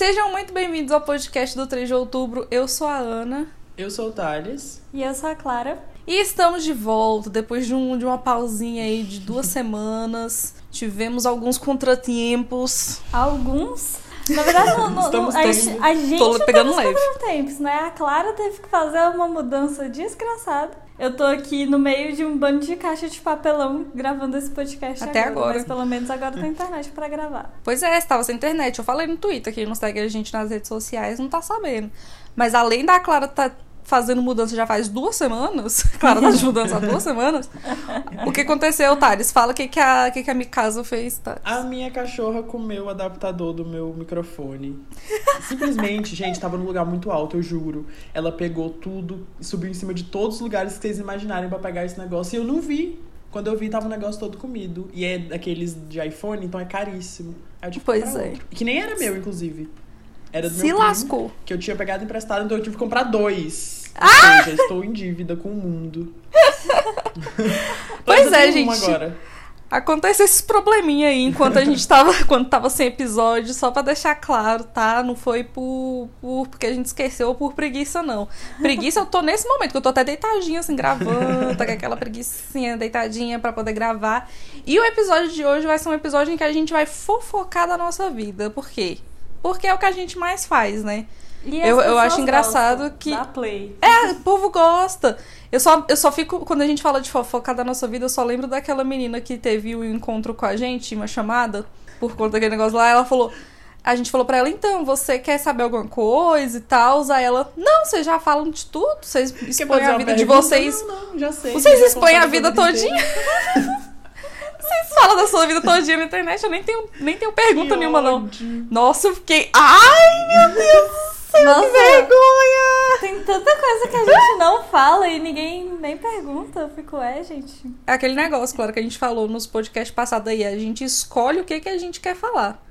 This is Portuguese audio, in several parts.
Sejam muito bem-vindos ao podcast do 3 de outubro. Eu sou a Ana. Eu sou o Thales. E eu sou a Clara. E estamos de volta depois de, um, de uma pausinha aí de duas semanas. Tivemos alguns contratempos. Alguns? Na verdade, não, não, Estamos a, tendo. a gente Tô não pegando teve leve. tempos, né? A Clara teve que fazer uma mudança desgraçada. Eu tô aqui no meio de um bando de caixa de papelão gravando esse podcast Até agora. Mas pelo menos agora tem internet pra gravar. Pois é, estava sem internet. Eu falei no Twitter, quem não segue a gente nas redes sociais não tá sabendo. Mas além da Clara tá fazendo mudança já faz duas semanas, Clara tá de mudança há duas semanas, o que aconteceu, Thales? Fala o que, que, a, que, que a Mikasa fez, Thales. A minha cachorra comeu o adaptador do meu microfone. Simplesmente, gente, tava num lugar muito alto, eu juro. Ela pegou tudo subiu em cima de todos os lugares que vocês imaginarem pra pegar esse negócio. E eu não vi. Quando eu vi, tava o negócio todo comido. E é daqueles de iPhone, então é caríssimo. Aí eu tive Pois é. outro. Que nem era meu, inclusive. Era do Se meu primo, lascou. Que eu tinha pegado emprestado, então eu tive que comprar dois. Ah! seja, estou em dívida com o mundo. Pois é, gente. Agora. Acontece esses probleminha aí enquanto a gente tava, quando tava sem episódio, só pra deixar claro, tá? Não foi por, por porque a gente esqueceu ou por preguiça, não. Preguiça eu tô nesse momento, que eu tô até deitadinha, assim, gravando, tá com aquela preguiçinha deitadinha pra poder gravar. E o episódio de hoje vai ser um episódio em que a gente vai fofocar da nossa vida. Por quê? Porque é o que a gente mais faz, né? Eu- eu acho engraçado que- Da Play. É, o povo gosta. Eu só, eu só fico, quando a gente fala de fofocar da nossa vida, eu só lembro daquela menina que teve um encontro com a gente, uma chamada, por conta daquele negócio lá. Ela falou. A gente falou pra ela, então, você quer saber alguma coisa e tal? Aí ela, não, vocês já falam de tudo, vocês expõem a vida de vocês. Não, não, já sei. Vocês já expõem a vida todinha? Vocês falam da sua vida todinha na internet, eu nem tenho, nem tenho pergunta Que nenhuma, não. ódio. Nossa, eu fiquei. Ai, meu Deus céu, Nossa. que vergonha! Tem tanta coisa que a gente não fala e ninguém nem pergunta. Eu fico, é, gente. É aquele negócio, claro, que a gente falou nos podcasts passados aí. A gente escolhe o que, que a gente quer falar.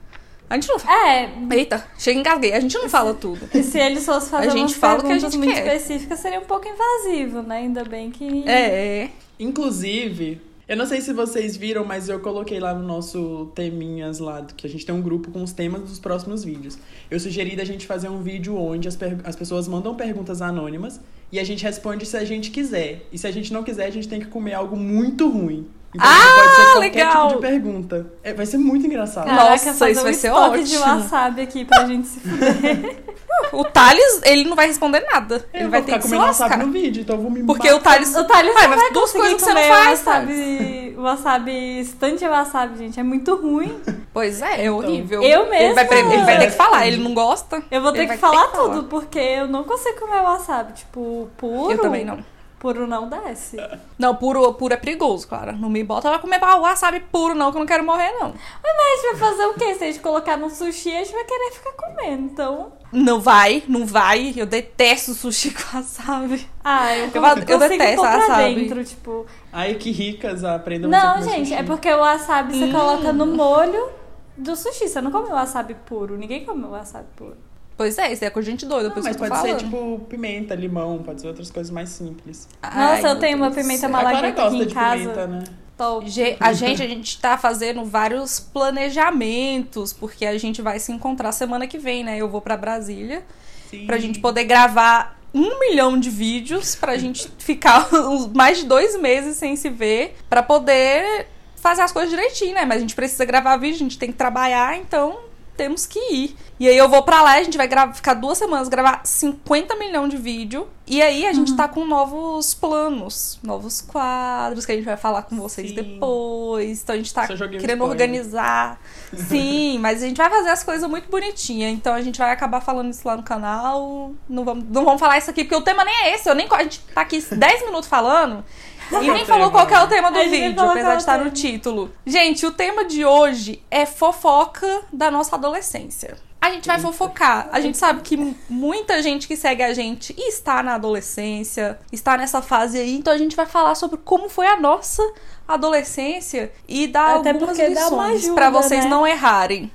A gente não fala. É, Eita, chega engasguei. A gente não fala tudo. E se eles fossem fazer A gente umas fala que a gente muito quer. específicas, seria um pouco invasivo, né? Ainda bem que. É. Inclusive, eu não sei se vocês viram, mas eu coloquei lá no nosso teminhas lá, que a gente tem um grupo com os temas dos próximos vídeos. Eu sugeri da gente fazer um vídeo onde as, as pessoas mandam perguntas anônimas e a gente responde se a gente quiser. E se a gente não quiser, a gente tem que comer algo muito ruim. Então Ah, pode ser qualquer legal! tipo de pergunta. É, vai ser muito engraçado. Caraca, fazer isso um vai ser estoque de ótimo. wasabi aqui pra gente se fuder. O Thales, ele não vai responder nada. eu ele vai ter que se comendo wasabi lascar. no vídeo, então eu vou me Porque o matar. Thales. o Thales Vai, vai duas conseguir coisas que você não faz, wasabi, wasabi, estante de wasabi, gente. É muito ruim. Pois é, é Então. horrível. Eu Ele vai, ele vai ter que falar, ele não gosta. Eu vou ter que falar falar. tudo, porque eu não consigo comer wasabi. Tipo, puro. Eu também não. Puro não desce. Não, puro, puro é perigoso, Clara. Não me bota pra comer wasabi puro, não, que eu não quero morrer, não. Mas a gente vai fazer o quê? Se a gente colocar no sushi, a gente vai querer ficar comendo. Então. Não vai, não vai. Eu detesto sushi com wasabi. Ah, eu, Eu- eu, eu detesto wasabi. dentro, tipo. Ai, que ricas, aprendam você a Não, gente, sushi. é porque o wasabi você Hum. coloca no molho do sushi. Você não come wasabi puro. Ninguém come wasabi puro. Pois é, isso é com gente doida, Não, por mas eu pode ser falando. tipo pimenta, limão, pode ser outras coisas mais simples. Nossa, Ai, eu meu tenho uma pimenta malagueta aqui em de casa. pimenta, né? Top. Ge- A gente, a gente tá fazendo vários planejamentos, porque a gente vai se encontrar semana que vem, né? Eu vou pra Brasília Sim. pra gente poder gravar um milhão de vídeos, pra gente ficar mais de dois meses sem se ver, pra poder fazer as coisas direitinho, né? Mas a gente precisa gravar vídeo, a gente tem que trabalhar, então temos que ir. E aí eu vou pra lá, a gente vai ficar duas semanas, gravar 50 milhões de vídeo. E aí a gente tá com novos planos, novos quadros que a gente vai falar com vocês Sim. depois. Então a gente tá querendo organizar. Sim, mas a gente vai fazer as coisas muito bonitinhas. Então a gente vai acabar falando isso lá no canal. Não vamos, não vamos falar isso aqui, porque o tema nem é esse. Eu nem, a gente tá aqui 10 minutos falando. E nem falou qual que é o tema do vídeo, apesar de é estar no tema. título. Gente, o tema de hoje é fofoca da nossa adolescência. A gente vai Eita. fofocar. A gente sabe que muita gente que segue a gente está na adolescência, está nessa fase aí, então a gente vai falar sobre como foi a nossa adolescência e dar Até algumas lições pra vocês né? não errarem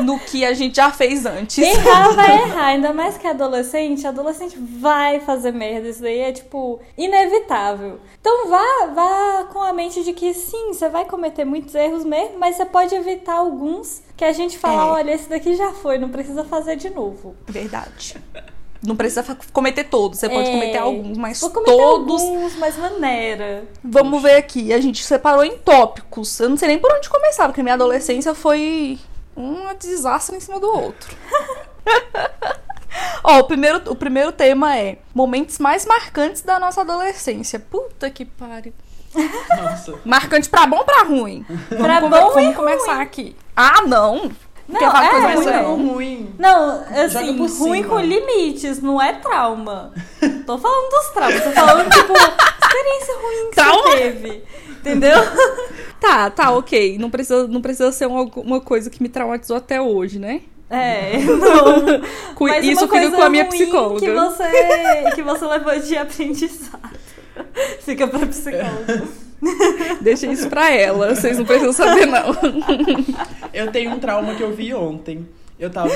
no que a gente já fez antes. Errar vai errar, ainda mais que adolescente, adolescente vai fazer merda. Isso daí é, tipo, inevitável. Então vá, vá com a mente de que sim, você vai cometer muitos erros mesmo, mas você pode evitar alguns Que a gente fala, É. olha, esse daqui já foi, não precisa fazer de novo. Verdade. Não precisa cometer todos, você pode É, cometer alguns, mas Vou cometer todos. alguns, mas maneira. Vamos ver aqui. A gente separou em tópicos. Eu não sei nem por onde começar, porque minha adolescência foi um desastre em cima do outro. Ó, o primeiro, o primeiro tema é momentos mais marcantes da nossa adolescência. Puta que pariu. Nossa. Marcante pra bom ou pra ruim? Pra vamos bom vamos começar aqui. Ah, não. Não, Quer falar é, coisa ruim, é não. ruim. Não, assim, ruim cima. com limites, não é trauma. Tô falando dos traumas, tô falando, tipo, experiência ruim que Trauma? você teve. Entendeu? Tá, tá, ok. Não precisa, não precisa ser uma, uma coisa que me traumatizou até hoje, né? É, não. Mas Isso uma fica com a minha ruim psicóloga. Que você, que você levou de aprendizado. Fica pra psicóloga. Deixa isso pra ela. Vocês não precisam saber, não. Eu tenho um trauma que eu vi ontem. Eu tava.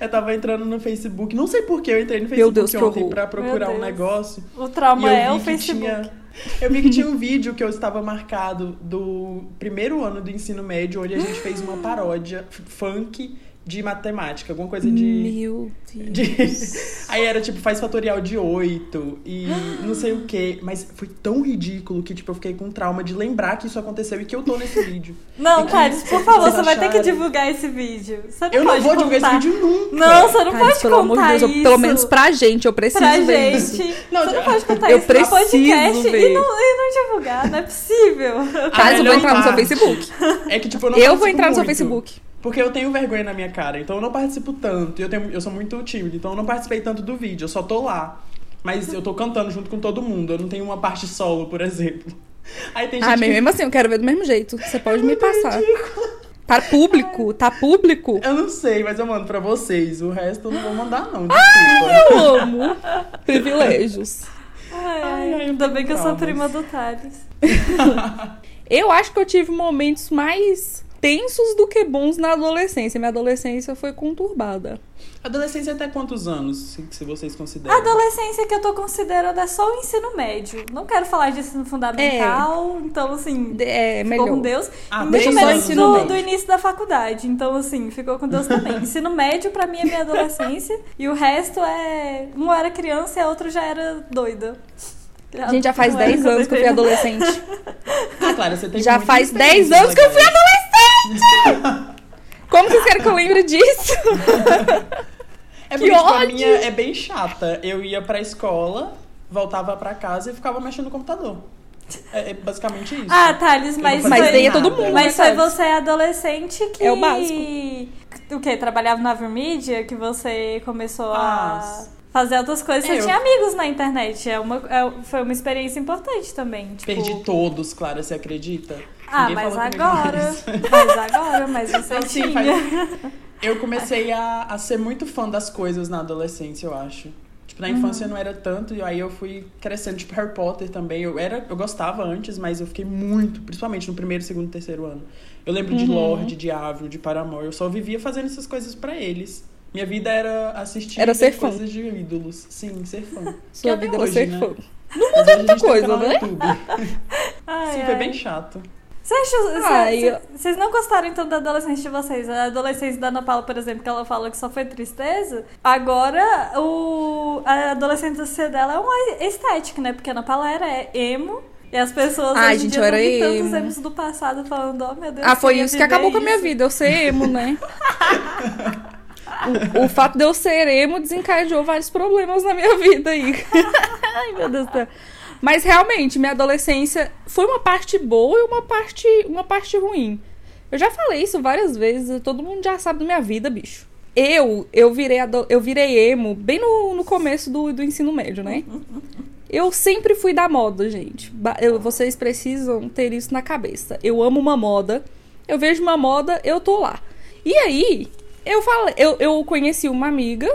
eu tava entrando no Facebook. Não sei por que eu entrei no Facebook Deus, ontem pra procurar Meu um negócio. O E trauma eu é vi o que Facebook. tinha. Eu vi que tinha um vídeo que eu estava marcado do primeiro ano do ensino médio, onde a gente fez uma paródia funk de matemática, alguma coisa de. Meu Deus. de- Aí era tipo, faz fatorial de 8 e não sei o que. Mas foi tão ridículo que, tipo, eu fiquei com trauma de lembrar que isso aconteceu e que eu tô nesse vídeo. Não, que Thales, por favor, você vai ter que divulgar esse vídeo. Você não Eu pode não vou divulgar contar. esse vídeo nunca. Não, você não Thales, pode pelo amor de contar Deus, eu- isso. pelo menos pra gente, eu preciso pra ver gente. isso. Não, você não já- pode contar Eu isso no preciso podcast ver. e não, e não divulgar, não é possível. Thales, eu vou entrar no seu Facebook. É que, tipo, eu não Eu vou entrar no seu. Facebook. Porque eu tenho vergonha na minha cara, então eu não participo tanto. Eu, tenho, eu sou muito tímido, então eu não participei tanto do vídeo, eu só tô lá. Mas eu tô cantando junto com todo mundo, eu não tenho uma parte solo, por exemplo. Aí tem gente Ah, mas que... mesmo assim, eu quero ver do mesmo jeito. Você pode me passar. Tá público, tá público. Eu não sei, mas eu mando pra vocês. O resto eu não vou mandar, não. Ah, Desculpa. Eu amo. Privilégios. Ai, Ai, ai, ai, ainda bem que eu sou prima do Thales. Eu acho que eu tive momentos mais tensos do que bons na adolescência. Minha adolescência foi conturbada. Adolescência até quantos anos, se, se vocês consideram? A adolescência que eu tô considerando é só o ensino médio. Não quero falar de ensino fundamental, então assim, É, ficou melhor. com Deus. Ah, muito menos ensino do, do início da faculdade. Então, assim, ficou com Deus também. ensino médio, pra mim, é minha adolescência. e o resto é. Um era criança e a outra já era doida. A gente já faz Não era 10 quando anos que eu fui adolescente. Ah, claro, você tem Já faz 10 experiência, anos que eu fui adolescente! Como vocês querem que eu lembre disso? É Que porque, tipo, a ódio! minha é bem chata. Eu ia pra escola, voltava pra casa e ficava mexendo no computador. É, é basicamente isso. Ah, Thales, Eu mas. Mas daí é todo mundo. Mas né, foi você adolescente que. É o básico. O quê? Trabalhava na Avermídia? Que você começou Ah, a fazer outras coisas. Você eu- tinha amigos na internet. É uma, é- foi uma experiência importante também. Tipo... Perdi todos, Clara, você acredita? Ah, Ninguém mas agora. mais. Mas agora, mas você tinha. faz- Eu comecei a, a ser muito fã das coisas na adolescência, eu acho. Tipo, na Uhum. infância não era tanto, e aí eu fui crescendo, tipo, Harry Potter também. Eu, era, eu gostava antes, mas eu fiquei muito, principalmente no primeiro, segundo, terceiro ano. Eu lembro de Uhum. Lorde, de Ávila, de Paramore. Eu só vivia fazendo essas coisas pra eles. Minha vida era assistir Era ser fã. coisas de ídolos. Sim, ser fã. Sua vida era hoje, ser né? fã. Não mudou muita coisa, né? Ai, Sim, foi ai. bem chato. Você acha, Ai, cê- Vocês não gostaram então da adolescência de vocês? A adolescência da Ana Paula, por exemplo, que ela fala que só foi tristeza. Agora, o, a adolescência dela é uma estética, né? Porque a Ana Paula era emo. E as pessoas Ai, hoje gente, eu era vi tantos emo. emos do passado falando, oh meu Deus. Ah, foi isso que acabou com a minha isso. vida, eu ser emo, né? o, o fato de eu ser emo desencadeou vários problemas na minha vida aí. Ai, meu Deus do céu. Mas realmente, minha adolescência foi uma parte boa e uma parte, uma parte ruim. Eu já falei isso várias vezes, todo mundo já sabe da minha vida, bicho. Eu, eu virei, eu virei emo bem no, no começo do, do ensino médio, né? Eu sempre fui da moda, gente. Eu- vocês precisam ter isso na cabeça. Eu amo uma moda. Eu vejo uma moda, eu tô lá. E aí, eu falei, eu, eu conheci uma amiga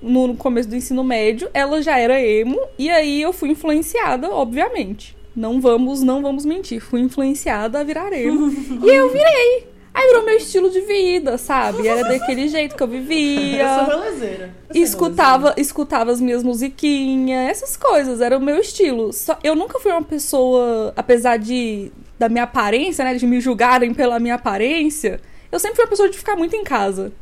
no, começo do ensino médio, ela já era emo, e aí eu fui influenciada, obviamente. Não vamos, não vamos mentir. Fui influenciada a virar emo. e eu virei. Aí virou meu estilo de vida, sabe? Era daquele jeito que eu vivia Eu sou rolezeira. Sou escutava, escutava as minhas musiquinhas, essas coisas, era o meu estilo. Só, eu nunca fui uma pessoa, apesar de da minha aparência, né, de me julgarem pela minha aparência, eu sempre fui uma pessoa de ficar muito em casa.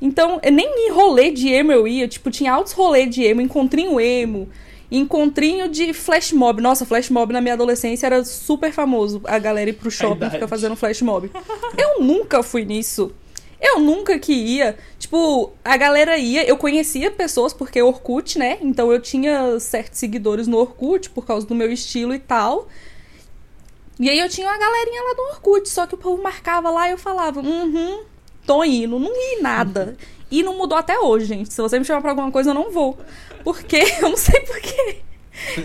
Então, eu nem em rolê de emo eu ia, tipo, tinha altos rolê de emo, encontrinho emo, encontrinho de flash mob. Nossa, flash mob na minha adolescência era super famoso. A galera ir pro shopping e ficar fazendo flash mob. Eu nunca fui nisso. Eu nunca que ia. Tipo, a galera ia, eu conhecia pessoas porque Orkut, né? Então eu tinha certos seguidores no Orkut por causa do meu estilo e tal. E aí eu tinha uma galerinha lá do Orkut, só que o povo marcava lá e eu falava, uhum, tô indo, não ia nada. E não mudou até hoje, gente. Se você me chamar pra alguma coisa, eu não vou. Porque eu não sei porquê.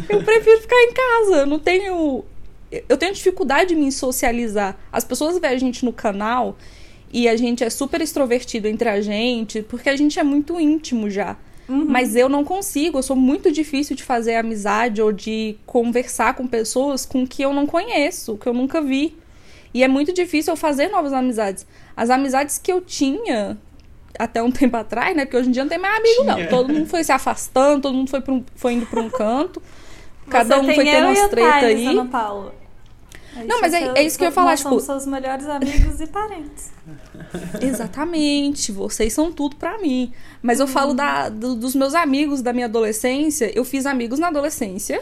Eu prefiro ficar em casa. Eu não tenho. Eu tenho dificuldade de me socializar. As pessoas veem a gente no canal e a gente é super extrovertido entre a gente, porque a gente é muito íntimo já. Uhum. Mas eu não consigo, eu sou muito difícil de fazer amizade ou de conversar com pessoas com que eu não conheço, que eu nunca vi. E é muito difícil eu fazer novas amizades. As amizades que eu tinha até um tempo atrás, né? Porque hoje em dia não tem mais amigo, não. Todo mundo foi se afastando, todo mundo foi, um- foi indo pra um canto. Cada Você um foi tendo e umas treta aí. Ana Paula. A Não, gente mas é- é isso que eu ia falar, nós tipo- somos seus melhores amigos e parentes. Exatamente, vocês são tudo pra mim. Mas eu falo da, do- dos meus amigos da minha adolescência. Eu fiz amigos na adolescência.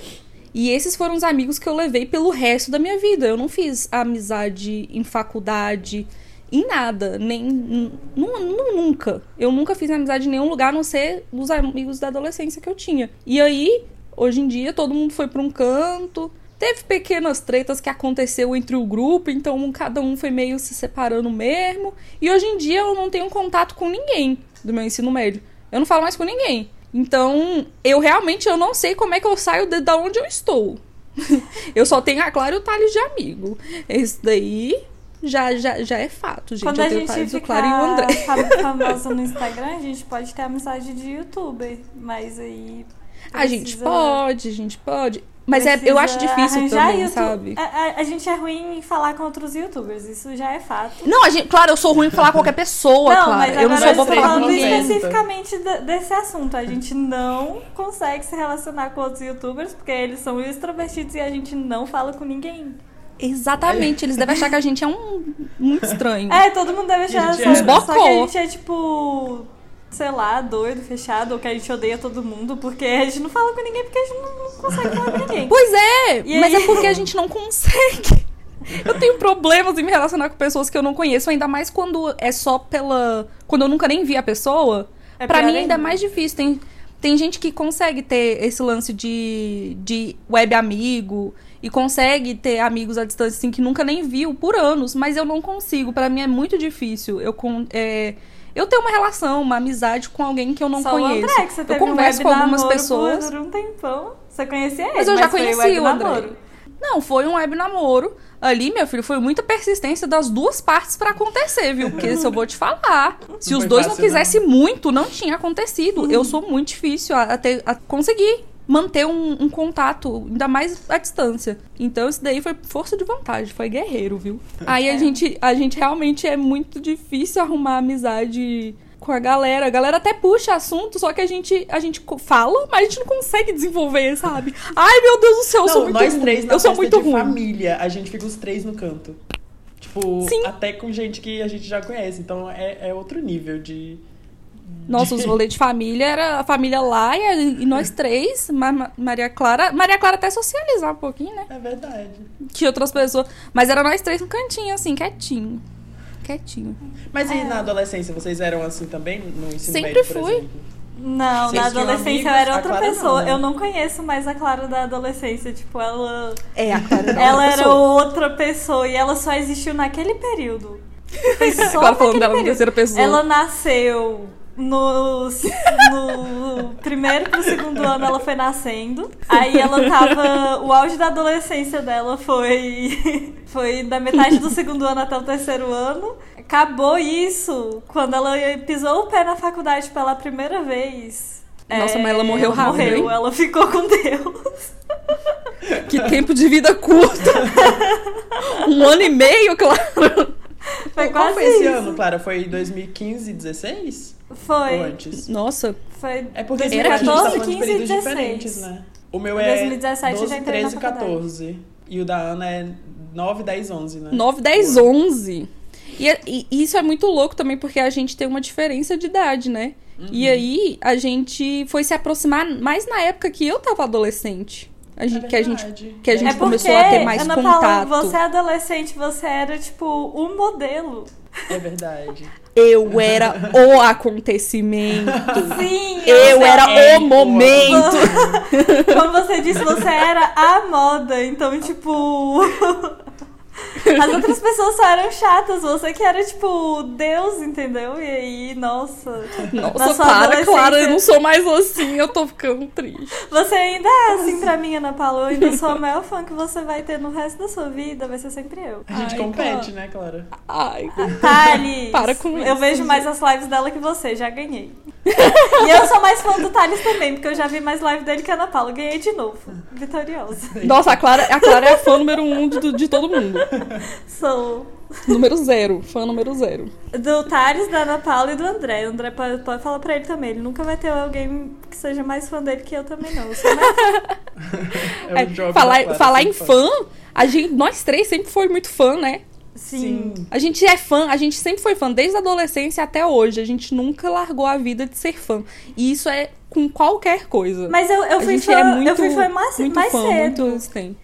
E esses foram os amigos que eu levei pelo resto da minha vida. Eu não fiz amizade em faculdade, em nada. Nem. nu- nu- nunca. Eu nunca fiz amizade em nenhum lugar a não ser dos amigos da adolescência que eu tinha. E aí, hoje em dia, todo mundo foi pra um canto. Teve pequenas tretas que aconteceu entre o grupo, então cada um foi meio se separando mesmo. E hoje em dia eu não tenho contato com ninguém do meu ensino médio. Eu não falo mais com ninguém. Então, eu realmente eu não sei como é que eu saio de, da onde eu estou. eu só tenho a Clara e o Thales de amigo. Esse daí já, já, já é fato, gente. Quando eu a tenho gente ficar Clara e o André. fam- famosa no Instagram, a gente pode ter amizade de youtuber. Mas aí. A gente precisa- pode, a gente pode. Mas é, eu acho precisa difícil também, youtu- sabe? A, a- a gente é ruim em falar com outros youtubers, isso já é fato. Não, a gente, claro, eu sou ruim em falar com qualquer pessoa, não, Clara. mas eu não sou boa pra falar com falando ninguém. especificamente de- desse assunto. A gente não consegue se relacionar com outros youtubers porque eles são extrovertidos e a gente não fala com ninguém. Exatamente, eles devem achar que a gente é um muito estranho. É, todo mundo deve achar A gente essa, é. só que a gente é tipo, sei lá, doido, fechado, ou que a gente odeia todo mundo, porque a gente não fala com ninguém porque a gente não, não consegue falar com ninguém. Pois é, E mas aí? é porque a gente não consegue. Eu tenho problemas em me relacionar com pessoas que eu não conheço, ainda mais quando é só pela. Quando eu nunca nem vi a pessoa. É pra mim ainda é ainda. mais difícil. Tem, tem gente que consegue ter esse lance de, de web amigo e consegue ter amigos à distância assim que nunca nem viu por anos, mas eu não consigo. Pra mim é muito difícil. Eu com, é, eu tenho uma relação, uma amizade com alguém que eu não Só conheço. o André, que você eu teve converso um com algumas pessoas. Por um tempão. Você conhecia ele, Mas eu já foi conheci o André. namoro. Não, foi um web namoro. Ali, meu filho, foi muita persistência das duas partes pra acontecer, viu? Porque isso eu vou te falar. Se Não os dois não quisessem muito, não tinha acontecido. Eu sou muito difícil a, a ter- a conseguir manter um, um contato, ainda mais à distância. Então, isso daí foi força de vontade, foi guerreiro, viu? Aí a É. gente, a gente realmente é muito difícil arrumar amizade com a galera. A galera até puxa assunto, só que a gente, a gente fala, mas a gente não consegue desenvolver, sabe? Ai, meu Deus do céu, eu sou muito nós ruim. três na eu sou muito de ruim. família, a gente fica os três no canto. Tipo, Sim. até com gente que a gente já conhece. Então é, é outro nível de. Nossa, os rolês de família era a família lá e, a- e nós três, Ma- Ma- Maria Clara. Maria Clara até socializar um pouquinho, né? É verdade. Que outras pessoas. Mas era nós três no cantinho, assim, quietinho. Quietinho. Mas É. e na adolescência, vocês eram assim também? No ensino Sempre médio, fui. exemplo? Não, Vocês na adolescência eu era outra Clara não, pessoa. né? Eu não conheço mais a Clara da adolescência. Tipo, ela. É, a Clara era ela outra era pessoa. outra pessoa e ela só existiu naquele período. Foi só Agora falando dela na terceira pessoa. Ela nasceu no, no primeiro pro segundo ano ela foi nascendo. Aí ela tava. O auge da adolescência dela foi. Foi da metade do segundo ano até o terceiro ano. Acabou isso quando ela pisou o pé na faculdade pela primeira vez. Nossa, mas ela morreu ela rápido, Morreu, hein? ela ficou com Deus. Que tempo de vida curto. um ano e meio, claro. Foi Qual quase foi esse isso. ano, Clara? Foi 2015, 16? Ou Foi. antes? Nossa, Foi É porque Era a gente tá 2014, falando de 15 e períodos 16. diferentes, né? O meu é 2017 eu 12, já entrei na 13, faculdade. 14. E o da Ana é 9, 10, 11, né? 9, 10, 11. E, é- e isso é muito louco também, porque a gente tem uma diferença de idade, né? E aí, a gente foi se aproximar mais na época que eu tava adolescente. A gente, É que a gente, que a gente É porque, começou a ter mais Ana contato. Paula, você é adolescente, você era, tipo, um modelo. É verdade. Eu era o acontecimento. Sim, Eu era é, o momento. Como você disse, você era a moda. Então, tipo. As outras pessoas só eram chatas, você que era, tipo, Deus, entendeu? E aí, nossa. Nossa, para, Clara, eu não sou mais assim, eu tô ficando triste. Você ainda é assim pra mim, Ana Paula. Eu ainda sou a maior fã que você vai ter no resto da sua vida, vai ser sempre eu. A gente Ai, compete, Clara. né, Clara? Ai, Thales! Para com Eu isso, vejo gente. mais as lives dela que você, já ganhei. e eu sou mais fã do Thales também, porque eu já vi mais live dele que a Ana Paula. Ganhei de novo. Vitoriosa. Nossa, a Clara, a Clara é a fã número um de, de todo mundo. Sou. Número zero. Fã número zero. Do Thales, da Ana Paula e do André. O André pode, pode falar pra ele também. Ele nunca vai ter alguém que seja mais fã dele que eu também, não. Eu sou mais... É É, falar falar em fã, a gente, nós três sempre foi muito fã, né? Sim. Sim. A gente é fã, a gente sempre foi fã, desde a adolescência até hoje. A gente nunca largou a vida de ser fã. E isso é com qualquer coisa. Mas eu, eu a fui fã, é muito, eu fui fã mais, muito mais fã, cedo. muito.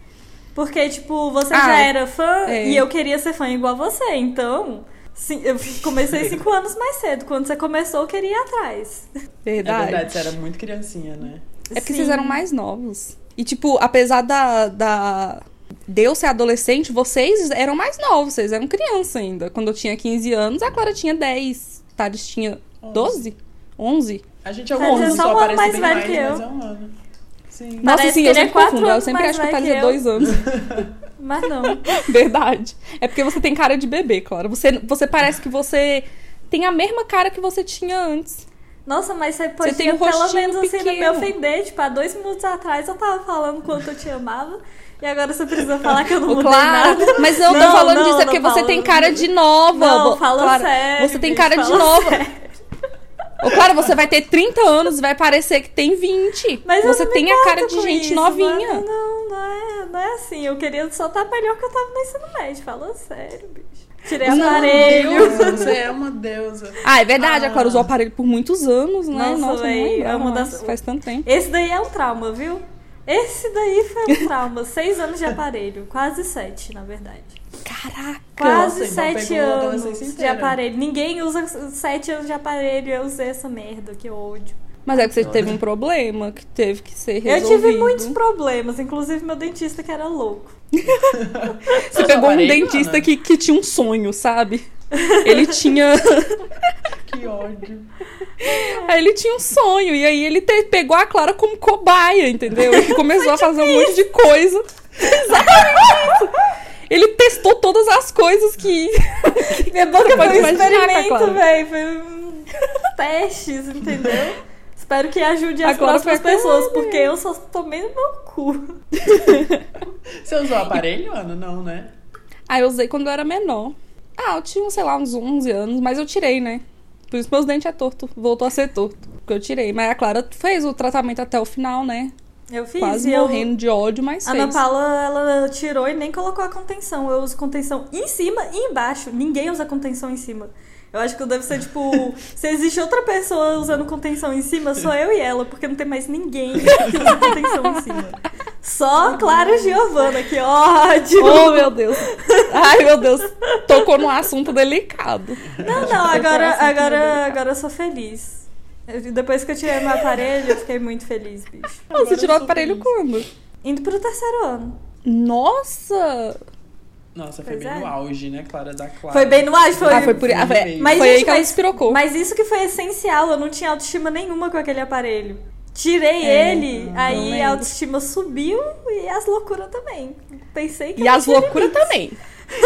Porque, tipo, você Ah, já era fã é. e eu queria ser fã igual você. Então, sim, eu comecei cinco anos mais cedo. Quando você começou, eu queria ir atrás. É Verdade. verdade, você era muito criancinha, né? É porque Sim. vocês eram mais novos. E, tipo, apesar da, da. De eu ser adolescente, vocês eram mais novos, vocês eram criança ainda. Quando eu tinha 15 anos, a Clara tinha 10. Thales tinha 12? 11? A gente é o Quer dizer, mundo, só um ano parece mais bem velho mais, que eu. mas é um ano. Sim. Nossa, Parece sim, que eu é sempre quatro confundo. Eu sempre acho que o Thales é dois anos. Mas não. Verdade. É porque você tem cara de bebê, Clara. Você, você parece que você tem a mesma cara que você tinha antes. Nossa, mas você podia tem um pelo menos assim não me pequeno. ofender. Tipo, há dois minutos atrás eu tava falando quanto eu te amava. E agora você precisa falar que eu não mudei Clara, nada. mas eu tô Não, falando não, disso, é porque você tem cara de nova. Não, fala Clara, sério. Você tem cara de nova. sério. Ô, Clara, você vai ter 30 anos e vai parecer que tem 20. Mas você tem a cara de gente isso, novinha. Não, não, não é, não é assim. Eu queria só estar melhor que eu tava no ensino médio. Fala sério, bicho. Tirei Não, aparelho. Deusa, você é uma deusa. Ah, é verdade, Ah. a Clara usou o aparelho por muitos anos, né? Nossa, Nossa, véi, não é uma das- faz tanto tempo. Esse daí é um trauma, viu? Esse daí foi um trauma. Seis anos de aparelho. Quase sete, na verdade. Caraca! Quase Nossa, então sete anos de aparelho. Ninguém usa sete anos de aparelho. Eu usei essa merda, que ódio. Mas é que você teve um problema que teve que ser Eu resolvido. tive muitos problemas, inclusive meu dentista que era louco. Você pegou um dentista Ana? que, que tinha um sonho, sabe? Ele tinha. Que ódio. Aí ele tinha um sonho, e aí ele te- pegou a Clara como cobaia, entendeu? E começou a fazer um monte de coisa. Exatamente isso! Ele testou todas as coisas que. Minha boca pode foi um experimento, Clara. velho. Foi um testes, entendeu? Espero que ajude as Agora próximas pessoas, porque eu só tomei no meu cu. Você usou aparelho, Ana? Não, né? Ah, eu usei quando eu era menor. Ah, eu tinha, sei lá, uns 11 anos, mas eu tirei, né? Por isso meus dentes é torto. Voltou a ser torto. Porque eu tirei. Mas a Clara fez o tratamento até o final, né? Eu fiz Quase e eu... morrendo de ódio, mas A Ana fez. Paula, ela tirou e nem colocou a contenção. Eu uso contenção em cima e embaixo. Ninguém usa contenção em cima. Eu acho que eu devo ser tipo. se existe outra pessoa usando contenção em cima, sou eu e ela, porque não tem mais ninguém que usa contenção em cima. Só Clara Giovana, que ódio! Oh, meu Deus. Ai, meu Deus. Tocou num assunto delicado. Não, não, agora, agora, agora eu sou feliz. Eu- depois que eu tirei meu aparelho, eu fiquei muito feliz, bicho. Ô, você Agora tirou o aparelho feliz. quando? Indo pro terceiro ano. Nossa! Nossa, foi Pois bem é. no auge, né, Clara da Clara? Foi bem no auge, foi. ah, foi por ah, foi, Mas, foi gente, aí que ela mas-. Mas isso que foi essencial, eu não tinha autoestima nenhuma com aquele aparelho. Tirei É, ele, aí lembro. a autoestima subiu e as loucuras também. Pensei que E as loucuras também.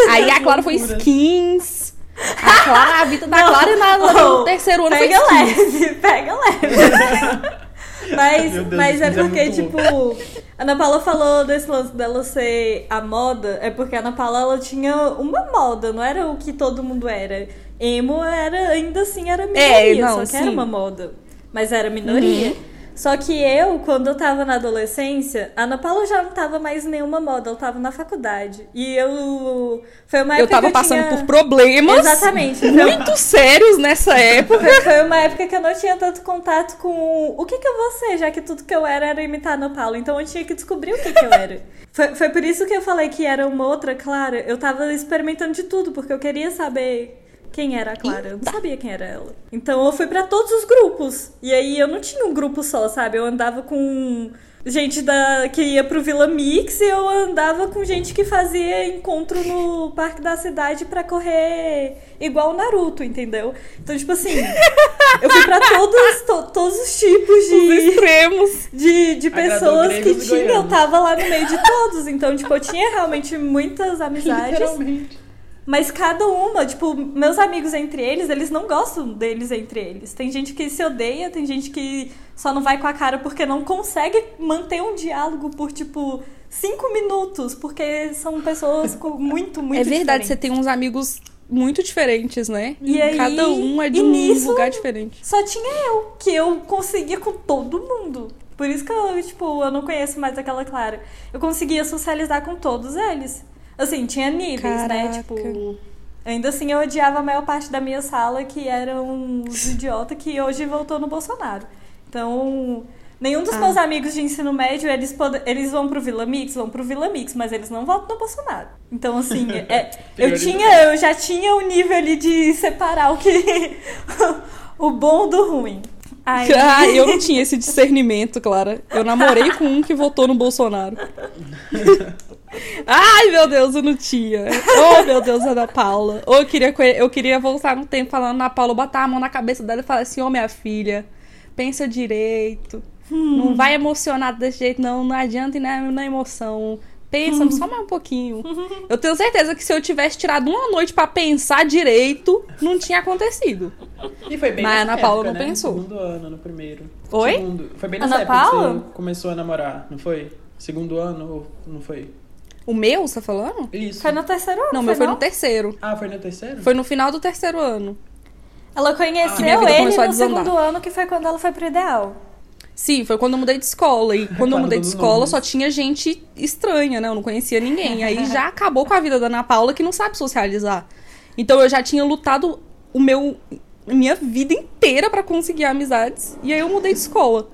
Aí a Clara foi skins. A, Clara, a vida da Não. Clara na, no Oh, terceiro ano foi Pega skins. leve, pega leve. Mas, Deus, mas é é porque, muito tipo, a Ana Paula falou desse lance dela ser a moda, é porque a Ana Paula ela tinha uma moda, não era o que todo mundo era. Emo era, ainda assim, era minoria, É, não, só que era sim. uma moda. Mas era minoria. Uhum. Só que eu, quando eu tava na adolescência, a Ana Paula já não tava mais nenhuma moda, eu tava na faculdade. E eu. Foi uma época. Eu tava eu passando tinha... por problemas Exatamente. Muito sérios nessa época. Foi, foi uma época que eu não tinha tanto contato com o que, que eu vou ser, já que tudo que eu era era imitar a Ana Paula. Então eu tinha que descobrir o que, que eu era. Foi, foi por isso que eu falei que era uma outra Clara. Eu tava experimentando de tudo, porque eu queria saber quem era a Clara. Eu não sabia quem era ela. Então eu fui pra todos os grupos. E aí eu não tinha um grupo só, sabe? Eu andava com gente da que ia pro Vila Mix e eu andava com gente que fazia encontro no Parque da Cidade pra correr igual o Naruto, entendeu? Então, tipo assim, eu fui pra todos, to- todos os tipos Os de, extremos. de, de pessoas que tinha. Eu tava lá no meio de todos. Então, tipo, eu tinha realmente muitas amizades. Literalmente. Mas cada uma, tipo, meus amigos entre eles, eles não gostam deles entre eles. Tem gente que se odeia, tem gente que só não vai com a cara porque não consegue manter um diálogo por, tipo, cinco minutos, porque são pessoas com muito, muito é verdade, você diferentes. tem uns amigos muito diferentes, né? E aí- Cada um é de um nisso- lugar diferente. Só tinha eu, que eu conseguia com todo mundo. Por isso que eu, tipo, eu não conheço mais aquela Clara. Eu conseguia socializar com todos eles. Assim, tinha níveis, né? Caraca. Tipo, ainda assim eu odiava a maior parte da minha sala, que eram os idiotas que hoje voltou no Bolsonaro. Então, nenhum dos Ah. meus amigos de ensino médio, eles, pod- eles vão pro Vila Mix, vão pro Vila Mix, mas eles não votam no Bolsonaro. Então, assim, é, eu tinha, eu já tinha o nível ali de separar o que o bom do ruim. Aí, Ah, eu não tinha esse discernimento, Clara. Eu namorei com um que votou no Bolsonaro. Ai, meu Deus, eu não tinha. Oh, meu Deus, Ana Paula. Ou eu queria, eu queria voltar no tempo falando Ana Paula, botar a mão na cabeça dela e falar assim: Ô, minha filha, pensa direito. Não vai emocionado desse jeito, não. Não adianta ir na, na emoção. Pensa só mais um pouquinho. Eu tenho certeza que se eu tivesse tirado uma noite pra pensar direito, não tinha acontecido. E foi bem Mas Ana Paula época, não né? pensou. Segundo ano, no primeiro. Oi? Segundo. Foi bem nessa Ana época Paula? que você começou a namorar, não foi? Segundo ano ou não foi? O meu, você tá falando? Isso. foi no terceiro ano, Não, meu foi não? no terceiro. Ah, foi no terceiro? Foi no final do terceiro ano. Ela Que minha conheceu vida ele no segundo ano, que foi quando ela foi pro Ideal. Sim, foi quando eu mudei de escola. E quando eu mudei de escola, só tinha gente estranha, né? Eu não conhecia ninguém. Aí já acabou com a vida da Ana Paula, que não sabe socializar. Então eu já tinha lutado o meu minha vida inteira pra conseguir amizades. E aí eu mudei de escola.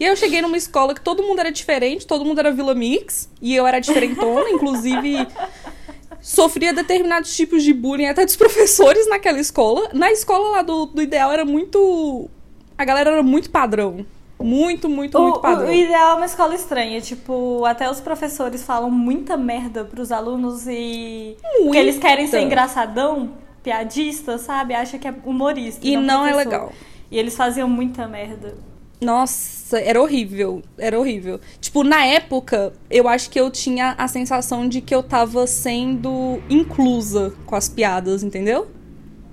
E aí eu cheguei numa escola que todo mundo era diferente, todo mundo era Vila Mix. E eu era diferentona, inclusive sofria determinados tipos de bullying até dos professores naquela escola. Na escola lá do, do Ideal era muito. A galera era muito padrão. Muito, muito, O, muito padrão. o Ideal é uma escola estranha. Tipo, até os professores falam muita merda pros alunos e. Porque eles querem ser Muita. engraçadão, piadista, sabe? Acha que é humorista. E não é professor. legal. E eles faziam muita merda. Nossa, era horrível. Era horrível. Tipo, na época, eu acho que eu tinha a sensação de que eu tava sendo inclusa com as piadas, entendeu?